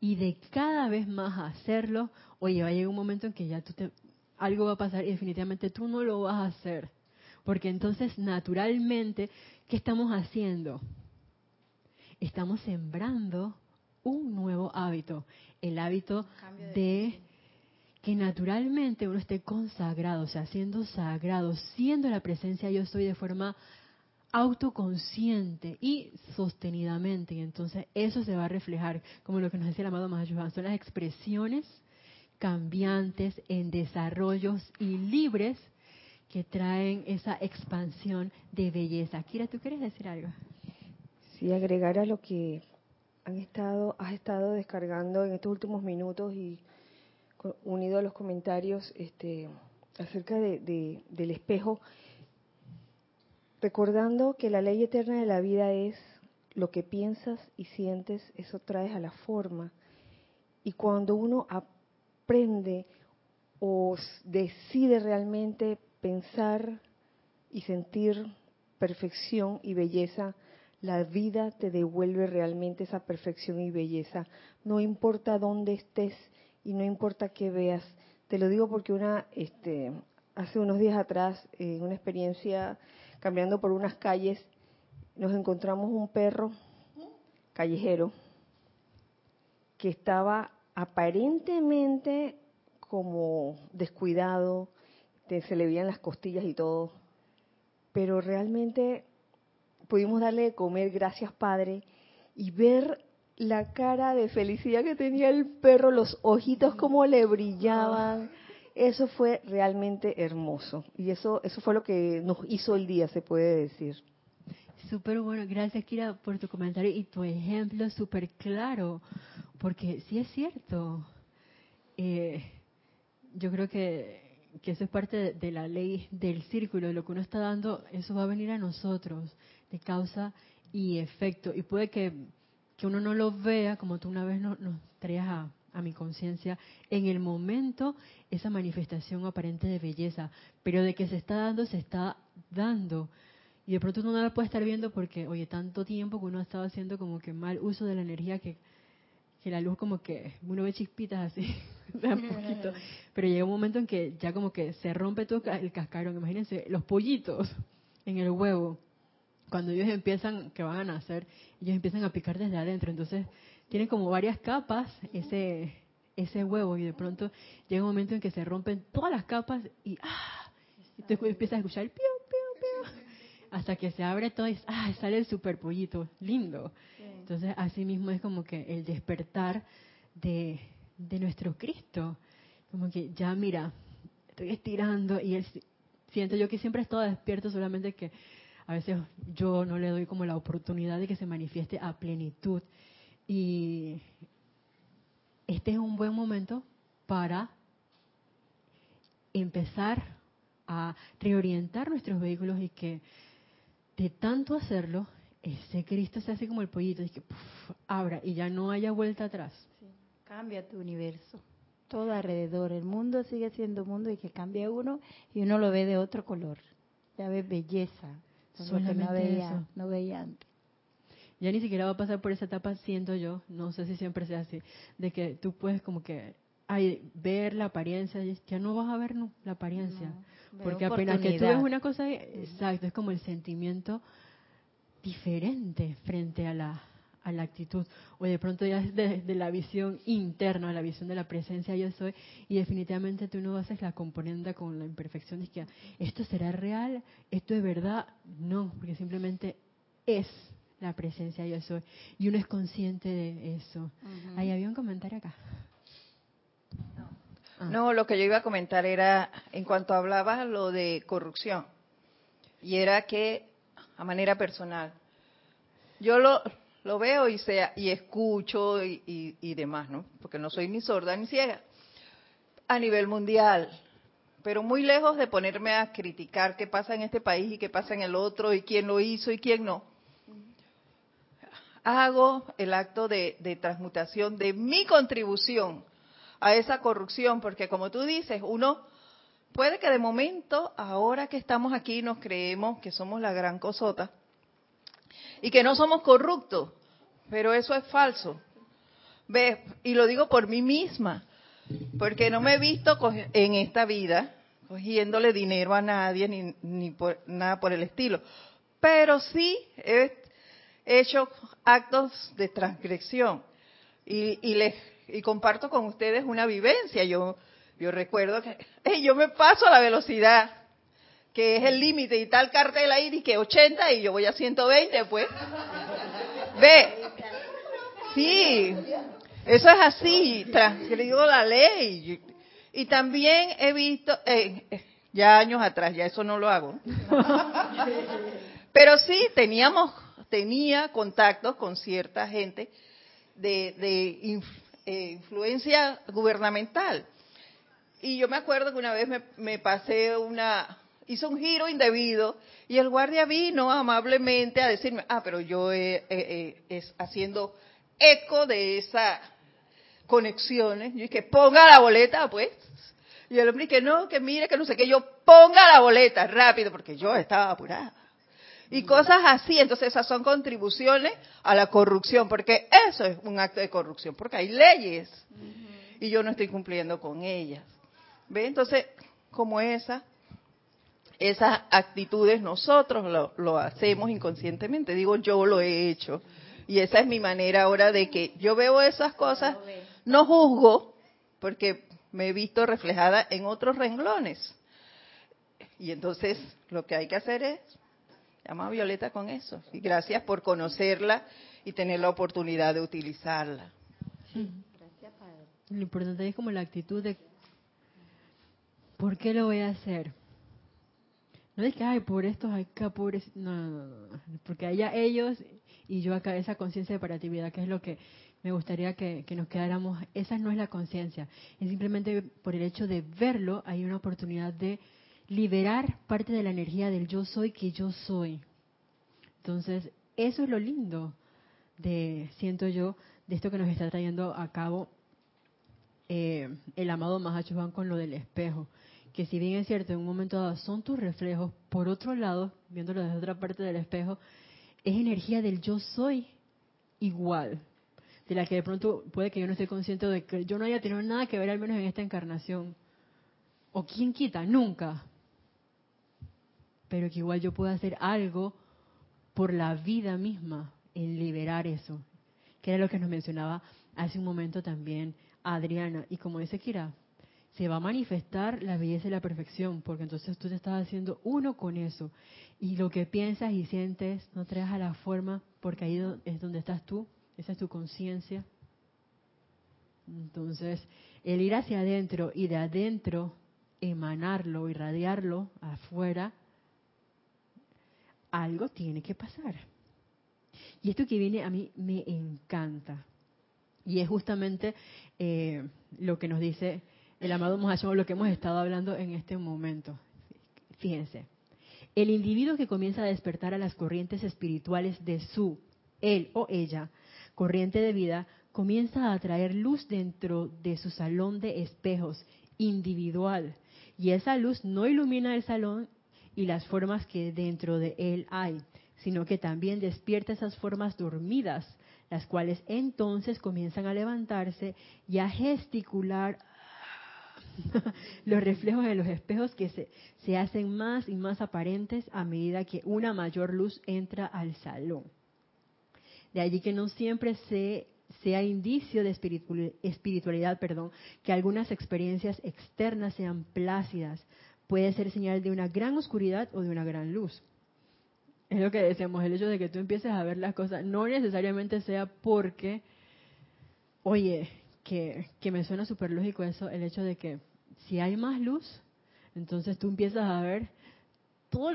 Y de cada vez más hacerlo, oye, va a llegar un momento en que ya tú te, algo va a pasar y definitivamente tú no lo vas a hacer. Porque entonces, naturalmente, ¿qué estamos haciendo? Estamos sembrando un nuevo hábito, el hábito de que naturalmente uno esté consagrado, o sea, siendo sagrado, siendo la presencia yo soy de forma autoconsciente y sostenidamente. Y entonces eso se va a reflejar, como lo que nos decía el amado Mahayohan, son las expresiones cambiantes en desarrollos y libres que traen esa expansión de belleza. Kira, ¿tú quieres decir algo? Sí, agregar a lo que han estado, has estado descargando en estos últimos minutos y unido a los comentarios este, acerca de, del espejo, recordando que la ley eterna de la vida es lo que piensas y sientes, eso traes a la forma. Y cuando uno aprende o decide realmente pensar y sentir perfección y belleza, la vida te devuelve realmente esa perfección y belleza. No importa dónde estés y no importa qué veas. Te lo digo porque una, este, hace unos días atrás, en una experiencia caminando por unas calles, nos encontramos un perro callejero que estaba aparentemente como descuidado, se le veían las costillas y todo, pero realmente pudimos darle de comer, gracias Padre, y ver la cara de felicidad que tenía el perro, los ojitos como le brillaban. Eso fue realmente hermoso. Y eso, eso fue lo que nos hizo el día, se puede decir. Súper bueno. Gracias, Kira, por tu comentario y tu ejemplo súper claro. Porque sí es cierto. Eh, yo creo que, que eso es parte de, de la ley del círculo. Lo que uno está dando, eso va a venir a nosotros, de causa y efecto. Y puede que que uno no lo vea, como tú una vez nos, traías a, a mi conciencia, en el momento esa manifestación aparente de belleza, pero de que se está dando, se está dando. Y de pronto uno no la puede estar viendo porque, oye, tanto tiempo que uno ha estado haciendo como que mal uso de la energía que, que la luz como que uno ve chispitas así, un poquito. Pero llega un momento en que ya como que se rompe todo el cascarón. Imagínense, los pollitos en el huevo cuando ellos empiezan, que van a nacer, ellos empiezan a picar desde adentro. Entonces, tienen como varias capas ese, ese huevo y de pronto llega un momento en que se rompen todas las capas y ¡ah! Y tú empiezas a escuchar el piu, piu, piu, hasta que se abre todo y ¡ah! sale el super pollito, lindo. Entonces, así mismo es como que el despertar de, de nuestro Cristo. Como que ya mira, estoy estirando y él siento yo que siempre he estado despierto, solamente que a veces yo no le doy como la oportunidad de que se manifieste a plenitud. Y este es un buen momento para empezar a reorientar nuestros vehículos y que de tanto hacerlo, ese Cristo se hace como el pollito, y que abra y ya no haya vuelta atrás. Cambia tu universo, todo alrededor. El mundo sigue siendo mundo y que cambia uno y uno lo ve de otro color. Ya ves belleza, Solamente no veía, eso. no veía antes. Ya ni siquiera va a pasar por esa etapa, siento yo, no sé si siempre sea así, de que tú puedes como que ay, ver la apariencia, ya no vas a ver no, la apariencia. No, porque apenas que tú ves una cosa, exacto, es como el sentimiento diferente frente a la, a la actitud. O de pronto ya es de, de la visión interna, la visión de la presencia yo soy, y definitivamente tú no haces la componenda con la imperfección de que esto será real, esto es verdad, no, porque simplemente es la presencia yo soy. Y uno es consciente de eso. Ujú. Ahí había un comentario acá. Ah. No, lo que yo iba a comentar era, en cuanto hablabas lo de corrupción, y era que, a manera personal, yo lo, lo veo y, y escucho y demás, ¿no? Porque no soy ni sorda ni ciega, a nivel mundial, pero muy lejos de ponerme a criticar qué pasa en este país y qué pasa en el otro y quién lo hizo y quién no. Hago el acto de, de transmutación de mi contribución a esa corrupción, porque como tú dices, uno puede que de momento, ahora que estamos aquí, nos creemos que somos la gran cosota y que no somos corruptos, pero eso es falso. Ve, y lo digo por mí misma, porque no me he visto en esta vida cogiéndole dinero a nadie ni, ni por, nada por el estilo, pero sí he hecho actos de transgresión y, y les y comparto con ustedes una vivencia. Yo yo recuerdo que "Ey, yo me paso a la velocidad que es el límite y tal cartel ahí dice que 80 y yo voy a 120 pues. Ve. Sí. Eso es así, transgredido la ley. Y también he visto, eh, eh, ya años atrás, ya eso no lo hago. Pero sí, teníamos, tenía contactos con cierta gente de, de eh, influencia gubernamental. Y yo me acuerdo que una vez me, me pasé una, hizo un giro indebido y el guardia vino amablemente a decirme, ah, pero yo eh, eh, eh, es haciendo eco de esas conexiones. Yo dije, ponga la boleta, pues. Y el hombre que no, que mire, que no sé qué, yo ponga la boleta rápido, porque yo estaba apurada. Y cosas así, entonces esas son contribuciones a la corrupción, porque eso es un acto de corrupción, porque hay leyes y yo no estoy cumpliendo con ellas. ¿Ve? Entonces, como esa, esas actitudes nosotros lo, lo hacemos inconscientemente, digo yo lo he hecho. Y esa es mi manera ahora de que yo veo esas cosas, no juzgo, porque me he visto reflejada en otros renglones. Y entonces lo que hay que hacer es llamar a Violeta con eso. Y gracias por conocerla y tener la oportunidad de utilizarla. Gracias, Padre. Lo importante es como la actitud de ¿por qué lo voy a hacer? No es que, ay, por estos acá, pobres. No, no, no, no. Porque allá ellos y yo acá, esa conciencia de paratividad, que es lo que me gustaría que, que nos quedáramos. Esa no es la conciencia. Es simplemente por el hecho de verlo, hay una oportunidad de liberar parte de la energía del yo soy que yo soy. Entonces, eso es lo lindo de, siento yo, de esto que nos está trayendo a cabo eh, el amado Mahachohan con lo del espejo. Que si bien es cierto, en un momento dado son tus reflejos, por otro lado, viéndolo desde otra parte del espejo, es energía del yo soy igual. De la que de pronto puede que yo no esté consciente de que yo no haya tenido nada que ver, al menos en esta encarnación. O quién quita, nunca. Pero que igual yo pueda hacer algo por la vida misma en liberar eso. Que era lo que nos mencionaba hace un momento también Adriana. Y como dice Kira, se va a manifestar la belleza y la perfección, porque entonces tú te estás haciendo uno con eso. Y lo que piensas y sientes no traes a la forma, porque ahí es donde estás tú, esa es tu conciencia. Entonces, el ir hacia adentro y de adentro emanarlo, irradiarlo afuera, algo tiene que pasar. Y esto que viene a mí me encanta, Y es justamente eh, lo que nos dice el amado Mahashoggi, lo que hemos estado hablando en este momento. Fíjense, el individuo que comienza a despertar a las corrientes espirituales de su, él o ella, corriente de vida, comienza a atraer luz dentro de su salón de espejos individual. Y esa luz no ilumina el salón y las formas que dentro de él hay, sino que también despierta esas formas dormidas, las cuales entonces comienzan a levantarse y a gesticular los reflejos de los espejos que se, se hacen más y más aparentes a medida que una mayor luz entra al salón. De allí que no siempre se, sea indicio de espiritualidad, perdón, que algunas experiencias externas sean plácidas. Puede ser señal de una gran oscuridad o de una gran luz. Es lo que decíamos, el hecho de que tú empieces a ver las cosas no necesariamente sea porque, oye, que, que me suena súper lógico eso, el hecho de que si hay más luz, entonces tú empiezas a ver todas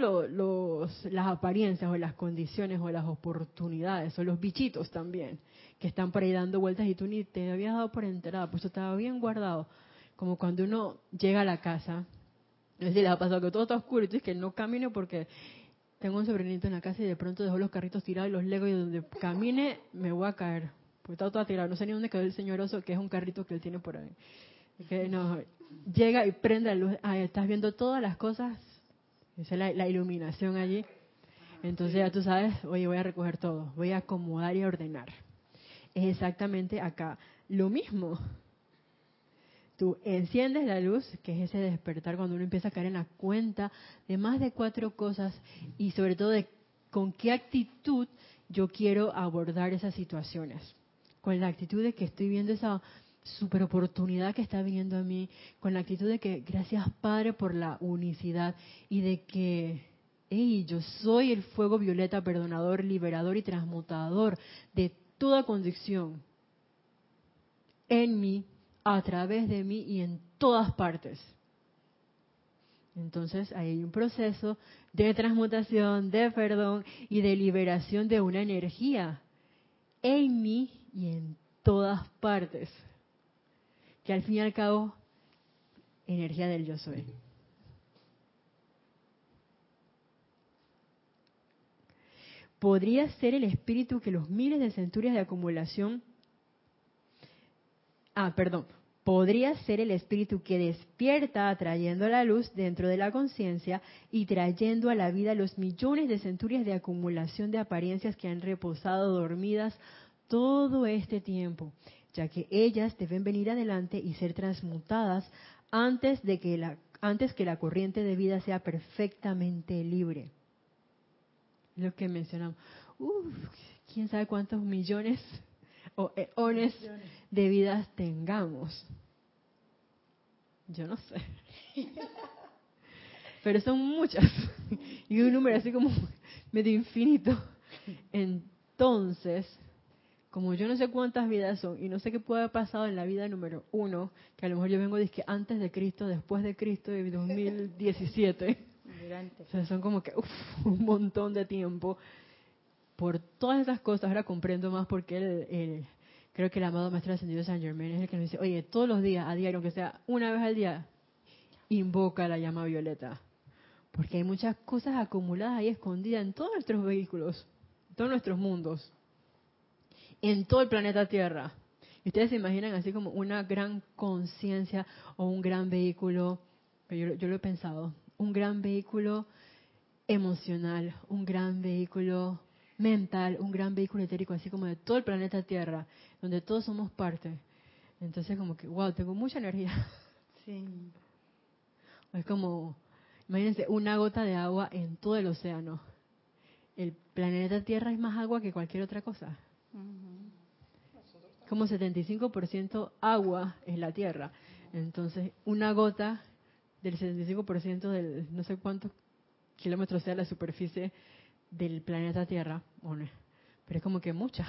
las apariencias o las condiciones o las oportunidades o los bichitos también que están por ahí dando vueltas y tú ni te habías dado por enterada, pues estaba bien guardado. Como cuando uno llega a la casa, es decir, les ha pasado que todo está oscuro y tú dices que no camine porque tengo un sobrinito en la casa y de pronto dejó los carritos tirados y los legos y donde camine me voy a caer. Está todo tirado. No sé ni dónde quedó el señoroso, que es un carrito que él tiene por ahí. Que no, llega y prende la luz. Ah, estás viendo todas las cosas. Esa es la, iluminación allí. Entonces ya tú sabes, oye, voy a recoger todo. Voy a acomodar y ordenar. Es exactamente acá lo mismo. Tú enciendes la luz, que es ese despertar cuando uno empieza a caer en la cuenta de más de cuatro cosas y sobre todo de con qué actitud yo quiero abordar esas situaciones. Con la actitud de que estoy viendo esa super oportunidad que está viniendo a mí, con la actitud de que gracias Padre por la unicidad y de que, hey, yo soy el fuego violeta perdonador, liberador y transmutador de toda condición en mí a través de mí y en todas partes. Entonces hay un proceso de transmutación, de perdón y de liberación de una energía en mí y en todas partes. Que al fin y al cabo, energía del yo soy. Podría ser el espíritu que los miles de centurias de acumulación ah, perdón, podría ser el espíritu que despierta atrayendo la luz dentro de la conciencia y trayendo a la vida los millones de centurias de acumulación de apariencias que han reposado dormidas todo este tiempo, ya que ellas deben venir adelante y ser transmutadas antes de que la antes que la corriente de vida sea perfectamente libre. Lo que mencionamos. Uf, quién sabe cuántos millones o eones de vidas tengamos. Yo no sé. Pero son muchas. Y un número así como medio infinito. Entonces, como yo no sé cuántas vidas son y no sé qué puede haber pasado en la vida número uno, que a lo mejor yo vengo que antes de Cristo, después de Cristo, de 2017. O sea, son como que un montón de tiempo por todas esas cosas, ahora comprendo más porque él, creo que el amado Maestro Ascendido San Germain es el que nos dice, oye, todos los días, a diario, aunque sea una vez al día, invoca la llama violeta. Porque hay muchas cosas acumuladas ahí escondidas en todos nuestros vehículos, en todos nuestros mundos, en todo el planeta Tierra. Y ustedes se imaginan así como una gran conciencia o un gran vehículo, yo, yo lo he pensado, un gran vehículo emocional, un gran vehículo mental, un gran vehículo etérico, así como de todo el planeta Tierra, donde todos somos parte. Entonces, como que, wow, tengo mucha energía. Sí. Es como, imagínense, una gota de agua en todo el océano. El planeta Tierra es más agua que cualquier otra cosa. Como 75% agua es la Tierra. Entonces, una gota del 75% del no sé cuántos kilómetros sea la superficie del planeta Tierra, pero es como que mucha.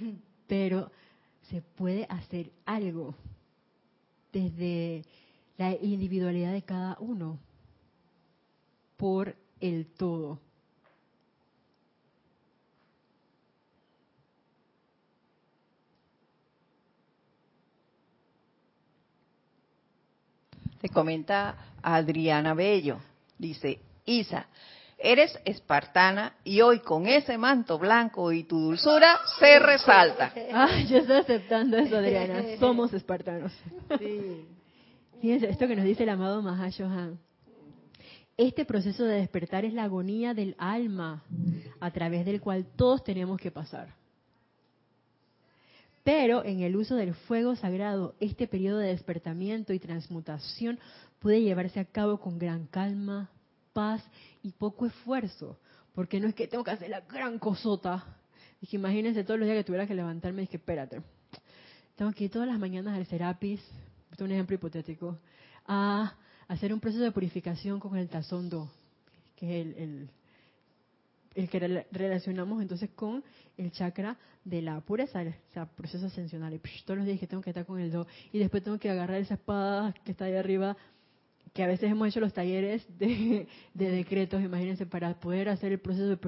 Pero se puede hacer algo desde la individualidad de cada uno por el todo. Le comenta a Adriana Bello. Dice, Isa, eres espartana y hoy con ese manto blanco y tu dulzura se resalta. Ah, yo estoy aceptando eso, Adriana. Somos espartanos. Sí. Fíjense, esto que nos dice el amado Mahashohan. Este proceso de despertar es la agonía del alma a través del cual todos tenemos que pasar. Pero en el uso del fuego sagrado, este periodo de despertamiento y transmutación puede llevarse a cabo con gran calma, paz y poco esfuerzo. Porque no es que tengo que hacer la gran cosota. Dije, imagínense todos los días que tuviera que levantarme y dije, espérate, tengo que ir todas las mañanas al Serapis, esto es un ejemplo hipotético, a hacer un proceso de purificación con el tazondo, que es el, el que rela- relacionamos entonces con el chakra de la pureza, o sea, proceso ascensional. Y psh, todos los días que tengo que estar con el do, y después tengo que agarrar esa espada que está ahí arriba, que a veces hemos hecho los talleres de, de decretos, imagínense, para poder hacer el proceso de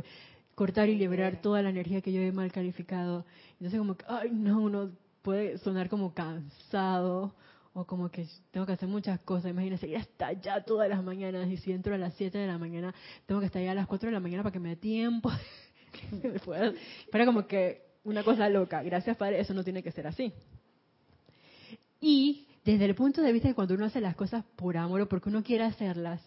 cortar y liberar toda la energía que yo he mal calificado. Entonces como que, ay no, uno puede sonar como cansado o como que tengo que hacer muchas cosas. Imagínense, ir hasta allá todas las mañanas y si entro a las 7 de la mañana, tengo que estar allá a las 4 de la mañana para que me dé tiempo. Para como que una cosa loca. Gracias, Padre, eso no tiene que ser así. Y desde el punto de vista de cuando uno hace las cosas por amor o porque uno quiere hacerlas,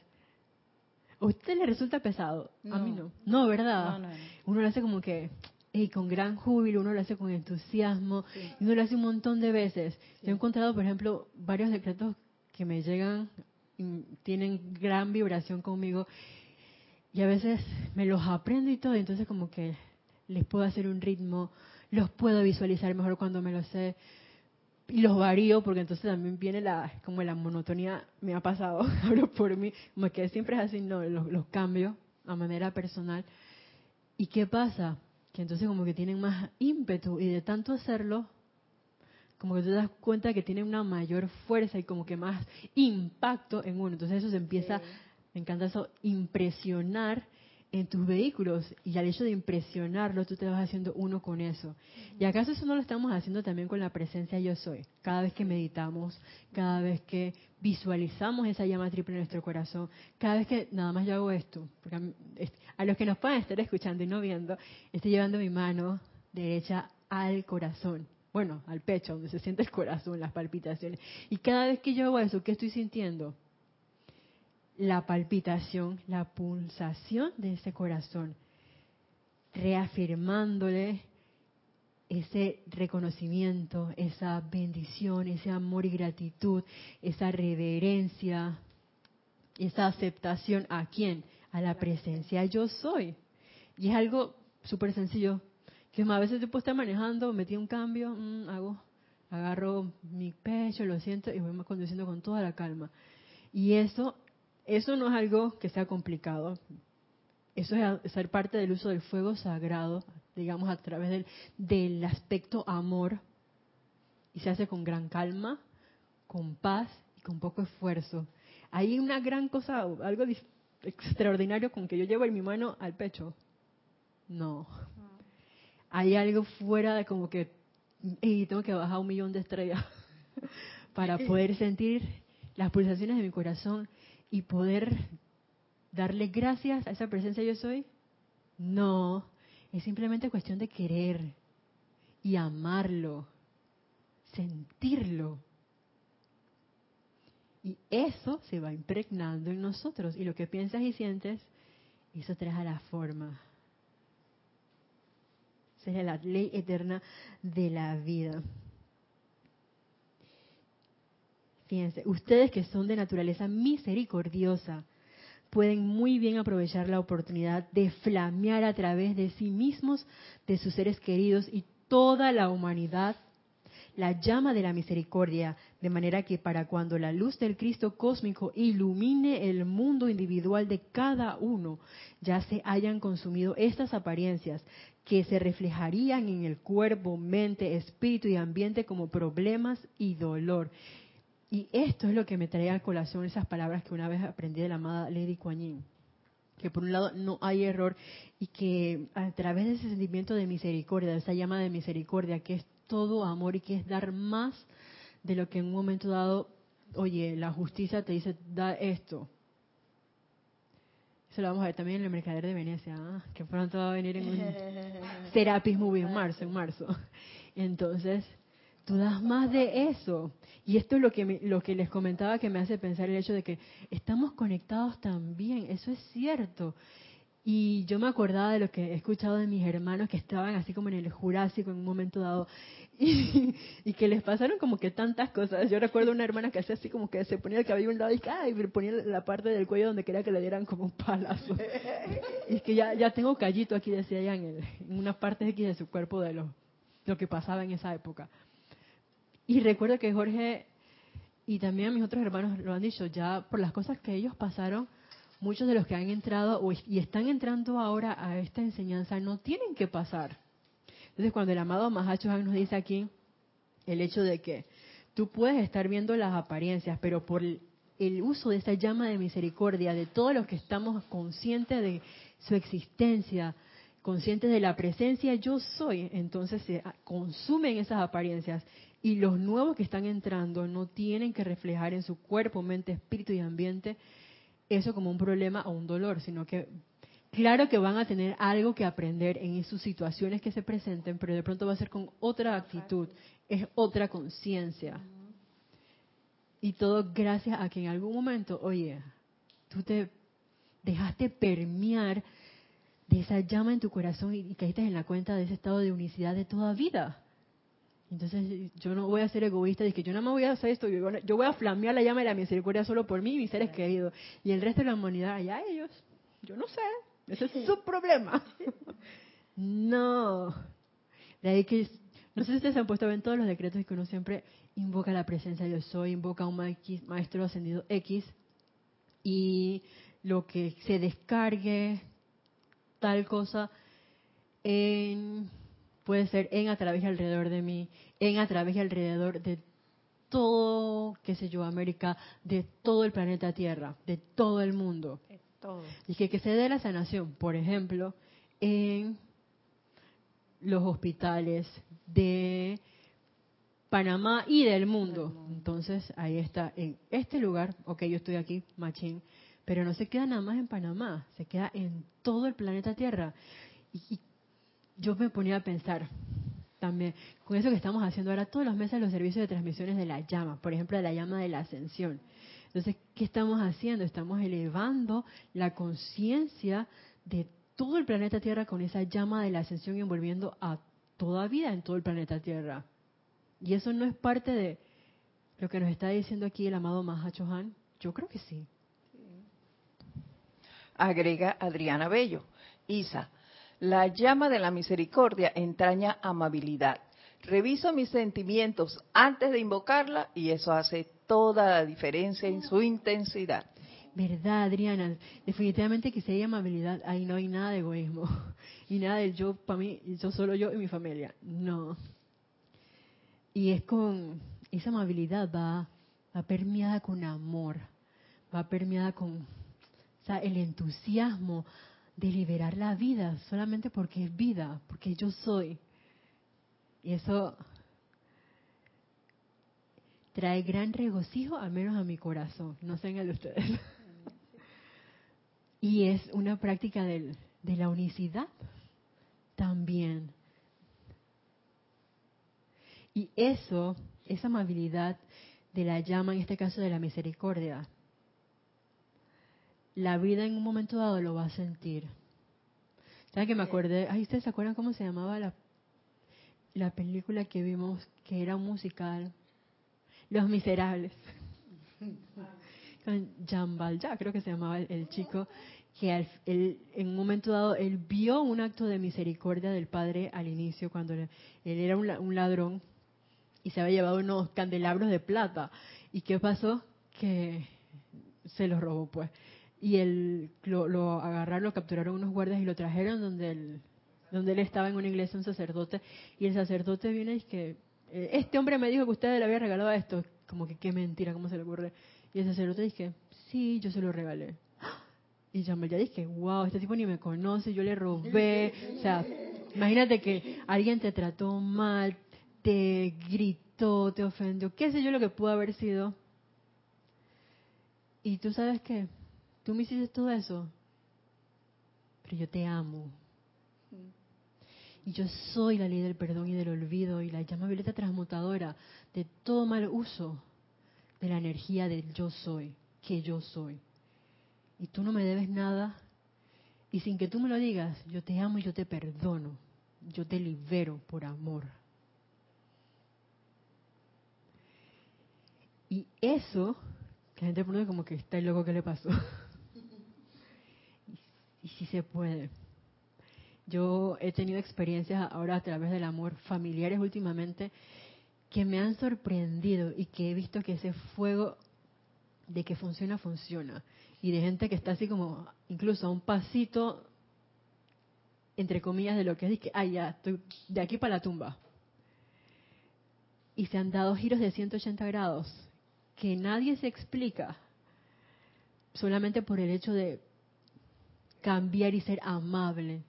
¿a usted le resulta pesado? A mí No. no. ¿verdad? No, no, no. Uno lo hace como que ey, con gran júbilo, uno lo hace con entusiasmo, y uno lo hace un montón de veces. Yo he encontrado, por ejemplo, varios decretos que me llegan, y tienen gran vibración conmigo, y a veces me los aprendo y todo, y entonces como que les puedo hacer un ritmo, los puedo visualizar mejor cuando me los sé, y los varío porque entonces también viene la como la monotonía me ha pasado hablo por mí como que siempre es así no los, los cambio a manera personal. Y qué pasa que entonces como que tienen más ímpetu y de tanto hacerlo como que te das cuenta que tienen una mayor fuerza y como que más impacto en uno. Entonces eso se empieza me encanta eso impresionar en tus vehículos y al hecho de impresionarlo tú te vas haciendo uno con eso. ¿Y acaso eso no lo estamos haciendo también con la presencia yo soy? Cada vez que meditamos, cada vez que visualizamos esa llama triple en nuestro corazón, cada vez que nada más yo hago esto, porque a, mí- a los que nos puedan estar escuchando y no viendo, estoy llevando mi mano derecha al corazón. Bueno, al pecho, donde se siente el corazón, las palpitaciones. Y cada vez que yo hago eso, ¿qué estoy sintiendo? La palpitación, la pulsación de ese corazón, reafirmándole ese reconocimiento, esa bendición, ese amor y gratitud, esa reverencia, esa aceptación a quién, a la presencia yo soy. Y es algo súper sencillo, que a veces yo puedo estar manejando, metí un cambio, mm, hago, agarro mi pecho, lo siento y voy conduciendo con toda la calma. Y eso eso no es algo que sea complicado. Eso es ser parte del uso del fuego sagrado, digamos, a través del, del aspecto amor. Y se hace con gran calma, con paz y con poco esfuerzo. Hay una gran cosa, algo extraordinario con que yo llevo en mi mano al pecho. No. Hay algo fuera de como que, y tengo que bajar un millón de estrellas para poder sentir las pulsaciones de mi corazón y poder darle gracias a esa presencia yo soy? No, es simplemente cuestión de querer y amarlo, sentirlo. Y eso se va impregnando en nosotros. Y lo que piensas y sientes, eso trae a la forma. Esa es la ley eterna de la vida. Fíjense, ustedes que son de naturaleza misericordiosa pueden muy bien aprovechar la oportunidad de flamear a través de sí mismos, de sus seres queridos y toda la humanidad la llama de la misericordia, de manera que para cuando la luz del Cristo cósmico ilumine el mundo individual de cada uno, ya se hayan consumido estas apariencias que se reflejarían en el cuerpo, mente, espíritu y ambiente como problemas y dolor. Y esto es lo que me trae a colación esas palabras que una vez aprendí de la amada Lady Kuan Yin. Que por un lado no hay error y que a través de ese sentimiento de misericordia, de esa llama de misericordia, que es todo amor y que es dar más de lo que en un momento dado oye, la justicia te dice, da esto. Eso lo vamos a ver también en el Mercader de Venecia, ¿ah? que pronto va a venir en un Serapis Movie en marzo, en marzo. Entonces, tú das más de eso. Y esto es lo que, lo que les comentaba que me hace pensar el hecho de que estamos conectados también, eso es cierto. Y yo me acordaba de lo que he escuchado de mis hermanos que estaban así como en el Jurásico en un momento dado y, y que les pasaron como que tantas cosas. Yo recuerdo una hermana que hacía así como que se ponía el cabello a un lado y, ¡ay! le ponía la parte del cuello donde quería que le dieran como un palazo. Y es que ya, ya tengo callito aquí, decía ella, en, el, en una parte X de su cuerpo de lo, lo que pasaba en esa época. Y recuerdo que Jorge y también mis otros hermanos lo han dicho, ya por las cosas que ellos pasaron, muchos de los que han entrado y están entrando ahora a esta enseñanza no tienen que pasar. Entonces cuando el amado Mahacho nos dice aquí el hecho de que tú puedes estar viendo las apariencias, pero por el uso de esa llama de misericordia, de todos los que estamos conscientes de su existencia, conscientes de la presencia yo soy, entonces se consumen esas apariencias y los nuevos que están entrando no tienen que reflejar en su cuerpo, mente, espíritu y ambiente eso como un problema o un dolor, sino que claro que van a tener algo que aprender en sus situaciones que se presenten, pero de pronto va a ser con otra actitud, es otra conciencia. Y todo gracias a que en algún momento, oye, tú te dejaste permear de esa llama en tu corazón y, y caíste en la cuenta de ese estado de unicidad de toda vida. Entonces yo no voy a ser egoísta, de que yo no me voy a hacer esto, yo, voy a- flamear la llama de la misericordia solo por mí y mis seres queridos. Y el resto de la humanidad, allá ellos. Yo no sé, ese es su problema. No. De ahí que, no sé si ustedes han puesto a ver en todos los decretos que uno siempre invoca la presencia de yo soy, invoca a un maestro ascendido X y lo que se descargue, tal cosa, en, puede ser en, a través y alrededor de mí, en, a través y alrededor de todo, qué sé yo, América, de todo el planeta Tierra, de todo el mundo. Todo. Y que, que se dé la sanación, por ejemplo, en los hospitales de Panamá y del mundo. Entonces, ahí está, en este lugar, ok, yo estoy aquí, machín, pero no se queda nada más en Panamá, se queda en todo el planeta Tierra. Y, yo me ponía a pensar también, con eso que estamos haciendo ahora todos los meses los servicios de transmisiones de la llama, por ejemplo, de la llama de la ascensión. Entonces, ¿qué estamos haciendo? Estamos elevando la conciencia de todo el planeta Tierra con esa llama de la ascensión y envolviendo a toda vida en todo el planeta Tierra. Y eso no es parte de lo que nos está diciendo aquí el amado Mahacho Han. Yo creo que sí. Agrega Adriana Bello. Isa, la llama de la misericordia entraña amabilidad. Reviso mis sentimientos antes de invocarla y eso hace toda la diferencia en su intensidad. Verdad, Adriana. Definitivamente que si hay amabilidad, ahí no hay nada de egoísmo. Y nada de yo para mí, yo solo yo y mi familia. No. Y es con esa amabilidad va, va permeada con amor, va permeada con el entusiasmo de liberar la vida, solamente porque es vida, porque yo soy. Y eso trae gran regocijo, al menos a mi corazón, no sé en el de ustedes. Y es una práctica de la unicidad también. Y eso, esa amabilidad de la llama, en este caso de la misericordia, la vida en un momento dado lo va a sentir. ¿Saben que me acordé? Ay, ¿ustedes se acuerdan cómo se llamaba la, la película que vimos que era un musical? Los Miserables. Con Jean Valjean, creo que se llamaba el, el chico, que al- él, en un momento dado él vio un acto de misericordia del padre al inicio, cuando le- él era un, un ladrón y se había llevado unos candelabros de plata. ¿Y qué pasó? Que se los robó, pues. Y él lo, lo agarraron, lo capturaron unos guardias y lo trajeron donde él, donde él estaba en una iglesia, un sacerdote. Y el sacerdote viene y dice que eh, este hombre me dijo que usted le había regalado esto. Como que qué mentira, ¿cómo se le ocurre? Y el sacerdote dice, sí, yo se lo regalé. Y ya dije, wow, este tipo ni me conoce, yo le robé. O sea, imagínate que alguien te trató mal, te gritó, te ofendió, qué sé yo lo que pudo haber sido. y tú sabes que tú me hiciste todo eso, pero yo te amo. Y yo soy la ley del perdón y del olvido y la llama violeta transmutadora de todo mal uso de la energía del yo soy, que yo soy. Y tú no me debes nada. Y sin que tú me lo digas, yo te amo y yo te perdono. Yo te libero por amor. Y eso, que la gente pone como que está el loco que le pasó. y, sí se puede. Yo he tenido experiencias ahora a través del amor familiares últimamente que me han sorprendido y que he visto que ese fuego de que funciona, funciona. Y de gente que está así como incluso a un pasito, entre comillas, de lo que es que, ah, ya, estoy de aquí para la tumba. Y se han dado giros de 180 grados que nadie se explica solamente por el hecho de cambiar y ser amable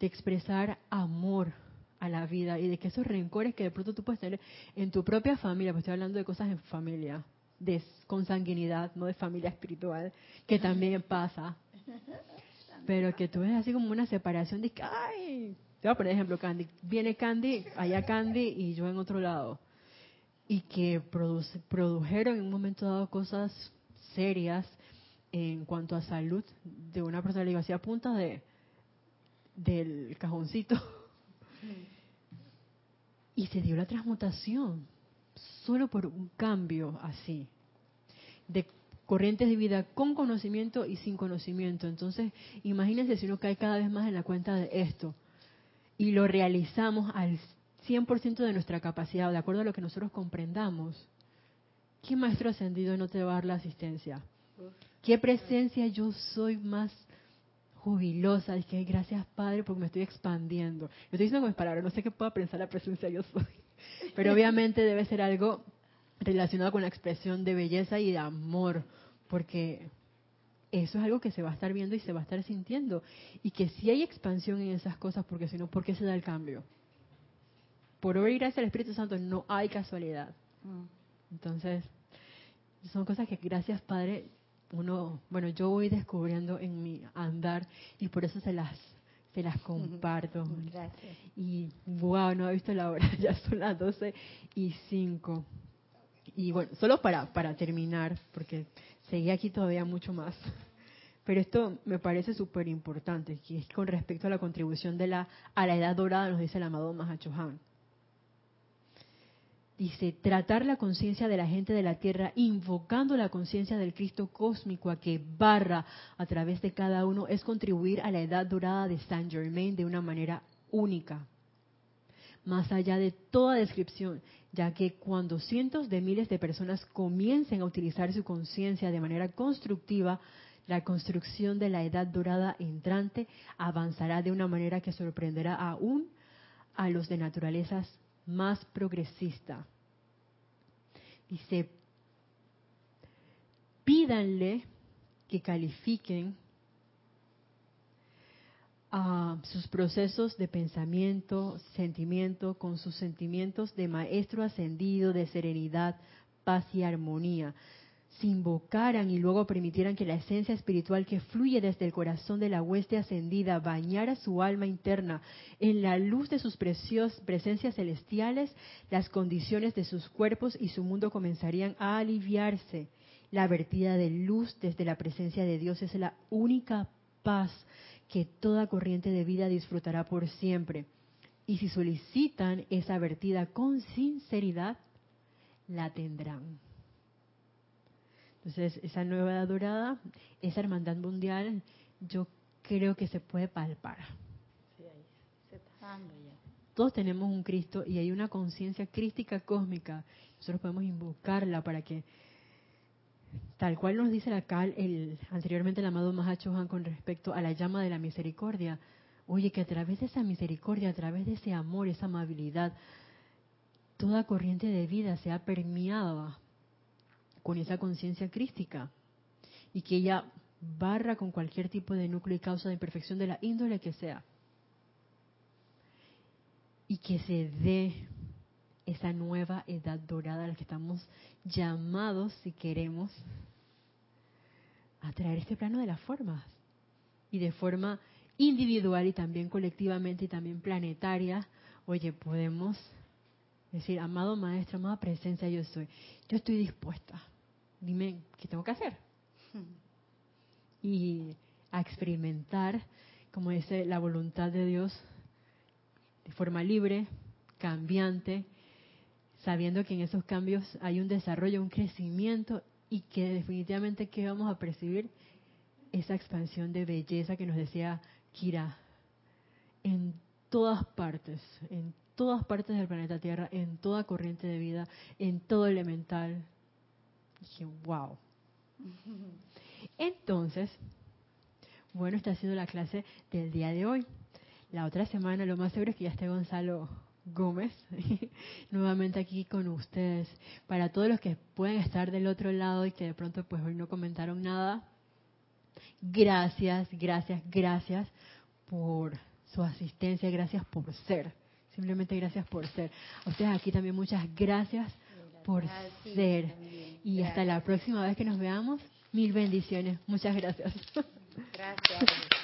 de expresar amor a la vida y de que esos rencores que de pronto tú puedes tener en tu propia familia, pues estoy hablando de cosas en familia, de consanguinidad, no de familia espiritual, que también pasa, pero que tú ves así como una separación de que, ay, te voy a poner ejemplo, Candy, viene Candy, allá Candy y yo en otro lado, y que produce, produjeron en un momento dado cosas serias en cuanto a salud de una persona, le digo, así a punta de del cajoncito. Y se dio la transmutación, solo por un cambio así, de corrientes de vida con conocimiento y sin conocimiento. Entonces, imagínense si uno cae cada vez más en la cuenta de esto y lo realizamos al 100% de nuestra capacidad, de acuerdo a lo que nosotros comprendamos. ¿Qué maestro ascendido no te va a dar la asistencia? ¿Qué presencia yo soy más jubilosa, es que gracias Padre porque me estoy expandiendo. Yo estoy diciendo con mis palabras, no sé qué pueda pensar la presencia yo soy, pero obviamente debe ser algo relacionado con la expresión de belleza y de amor, porque eso es algo que se va a estar viendo y se va a estar sintiendo, y que si hay expansión en esas cosas, porque si no, ¿por qué se da el cambio? Por obra y gracia del Espíritu Santo no hay casualidad. Mm. Entonces, son cosas que gracias Padre uno, bueno, yo voy descubriendo en mi andar y por eso se las se las comparto. Gracias. Y wow, no he visto la hora, ya son las 12 y 5. Y bueno, solo para, para terminar, porque seguí aquí todavía mucho más. Pero esto me parece súper importante, que es con respecto a la contribución de la a la edad dorada, nos dice el amado Mahachohan. Dice, tratar la conciencia de la gente de la Tierra, invocando la conciencia del Cristo cósmico a que barra a través de cada uno, es contribuir a la edad dorada de Saint Germain de una manera única, más allá de toda descripción, ya que cuando cientos de miles de personas comiencen a utilizar su conciencia de manera constructiva, la construcción de la edad dorada entrante avanzará de una manera que sorprenderá aún a los de naturalezas más progresista. Dice, pídanle que califiquen a sus procesos de pensamiento, sentimiento, con sus sentimientos de maestro ascendido, de serenidad, paz y armonía, se invocaran y luego permitieran que la esencia espiritual que fluye desde el corazón de la hueste ascendida bañara su alma interna en la luz de sus preciosas presencias celestiales, las condiciones de sus cuerpos y su mundo comenzarían a aliviarse. La vertida de luz desde la presencia de Dios es la única paz que toda corriente de vida disfrutará por siempre. Y si solicitan esa vertida con sinceridad, la tendrán. Entonces, esa nueva edad dorada, esa hermandad mundial, yo creo que se puede palpar. Todos tenemos un Cristo y hay una conciencia crística cósmica. Nosotros podemos invocarla para que, tal cual nos dice acá el, anteriormente el amado Mahacho Han con respecto a la llama de la misericordia, oye, que a través de esa misericordia, a través de ese amor, esa amabilidad, toda corriente de vida sea permeada con esa conciencia crística y que ella barra con cualquier tipo de núcleo y causa de imperfección de la índole que sea. Y que se dé esa nueva edad dorada a la que estamos llamados, si queremos, a traer este plano de las formas. Y de forma individual y también colectivamente y también planetaria, oye, podemos decir, amado maestro, amada presencia, yo soy, yo estoy dispuesta. Dime, ¿qué tengo que hacer? Y a experimentar, como dice la voluntad de Dios, de forma libre, cambiante, sabiendo que en esos cambios hay un desarrollo, un crecimiento y que definitivamente que vamos a percibir esa expansión de belleza que nos decía Kira en todas partes, en todas partes del planeta Tierra, en toda corriente de vida, en todo elemental. Dije, wow. Entonces, bueno, esta ha sido la clase del día de hoy. La otra semana lo más seguro es que ya esté Gonzalo Gómez nuevamente aquí con ustedes. Para todos los que pueden estar del otro lado y que de pronto pues hoy no comentaron nada, gracias, gracias, gracias por su asistencia, gracias por ser. Simplemente gracias por ser. A ustedes aquí también muchas gracias por ser. Y hasta la próxima vez que nos veamos, mil bendiciones. Muchas gracias. Gracias.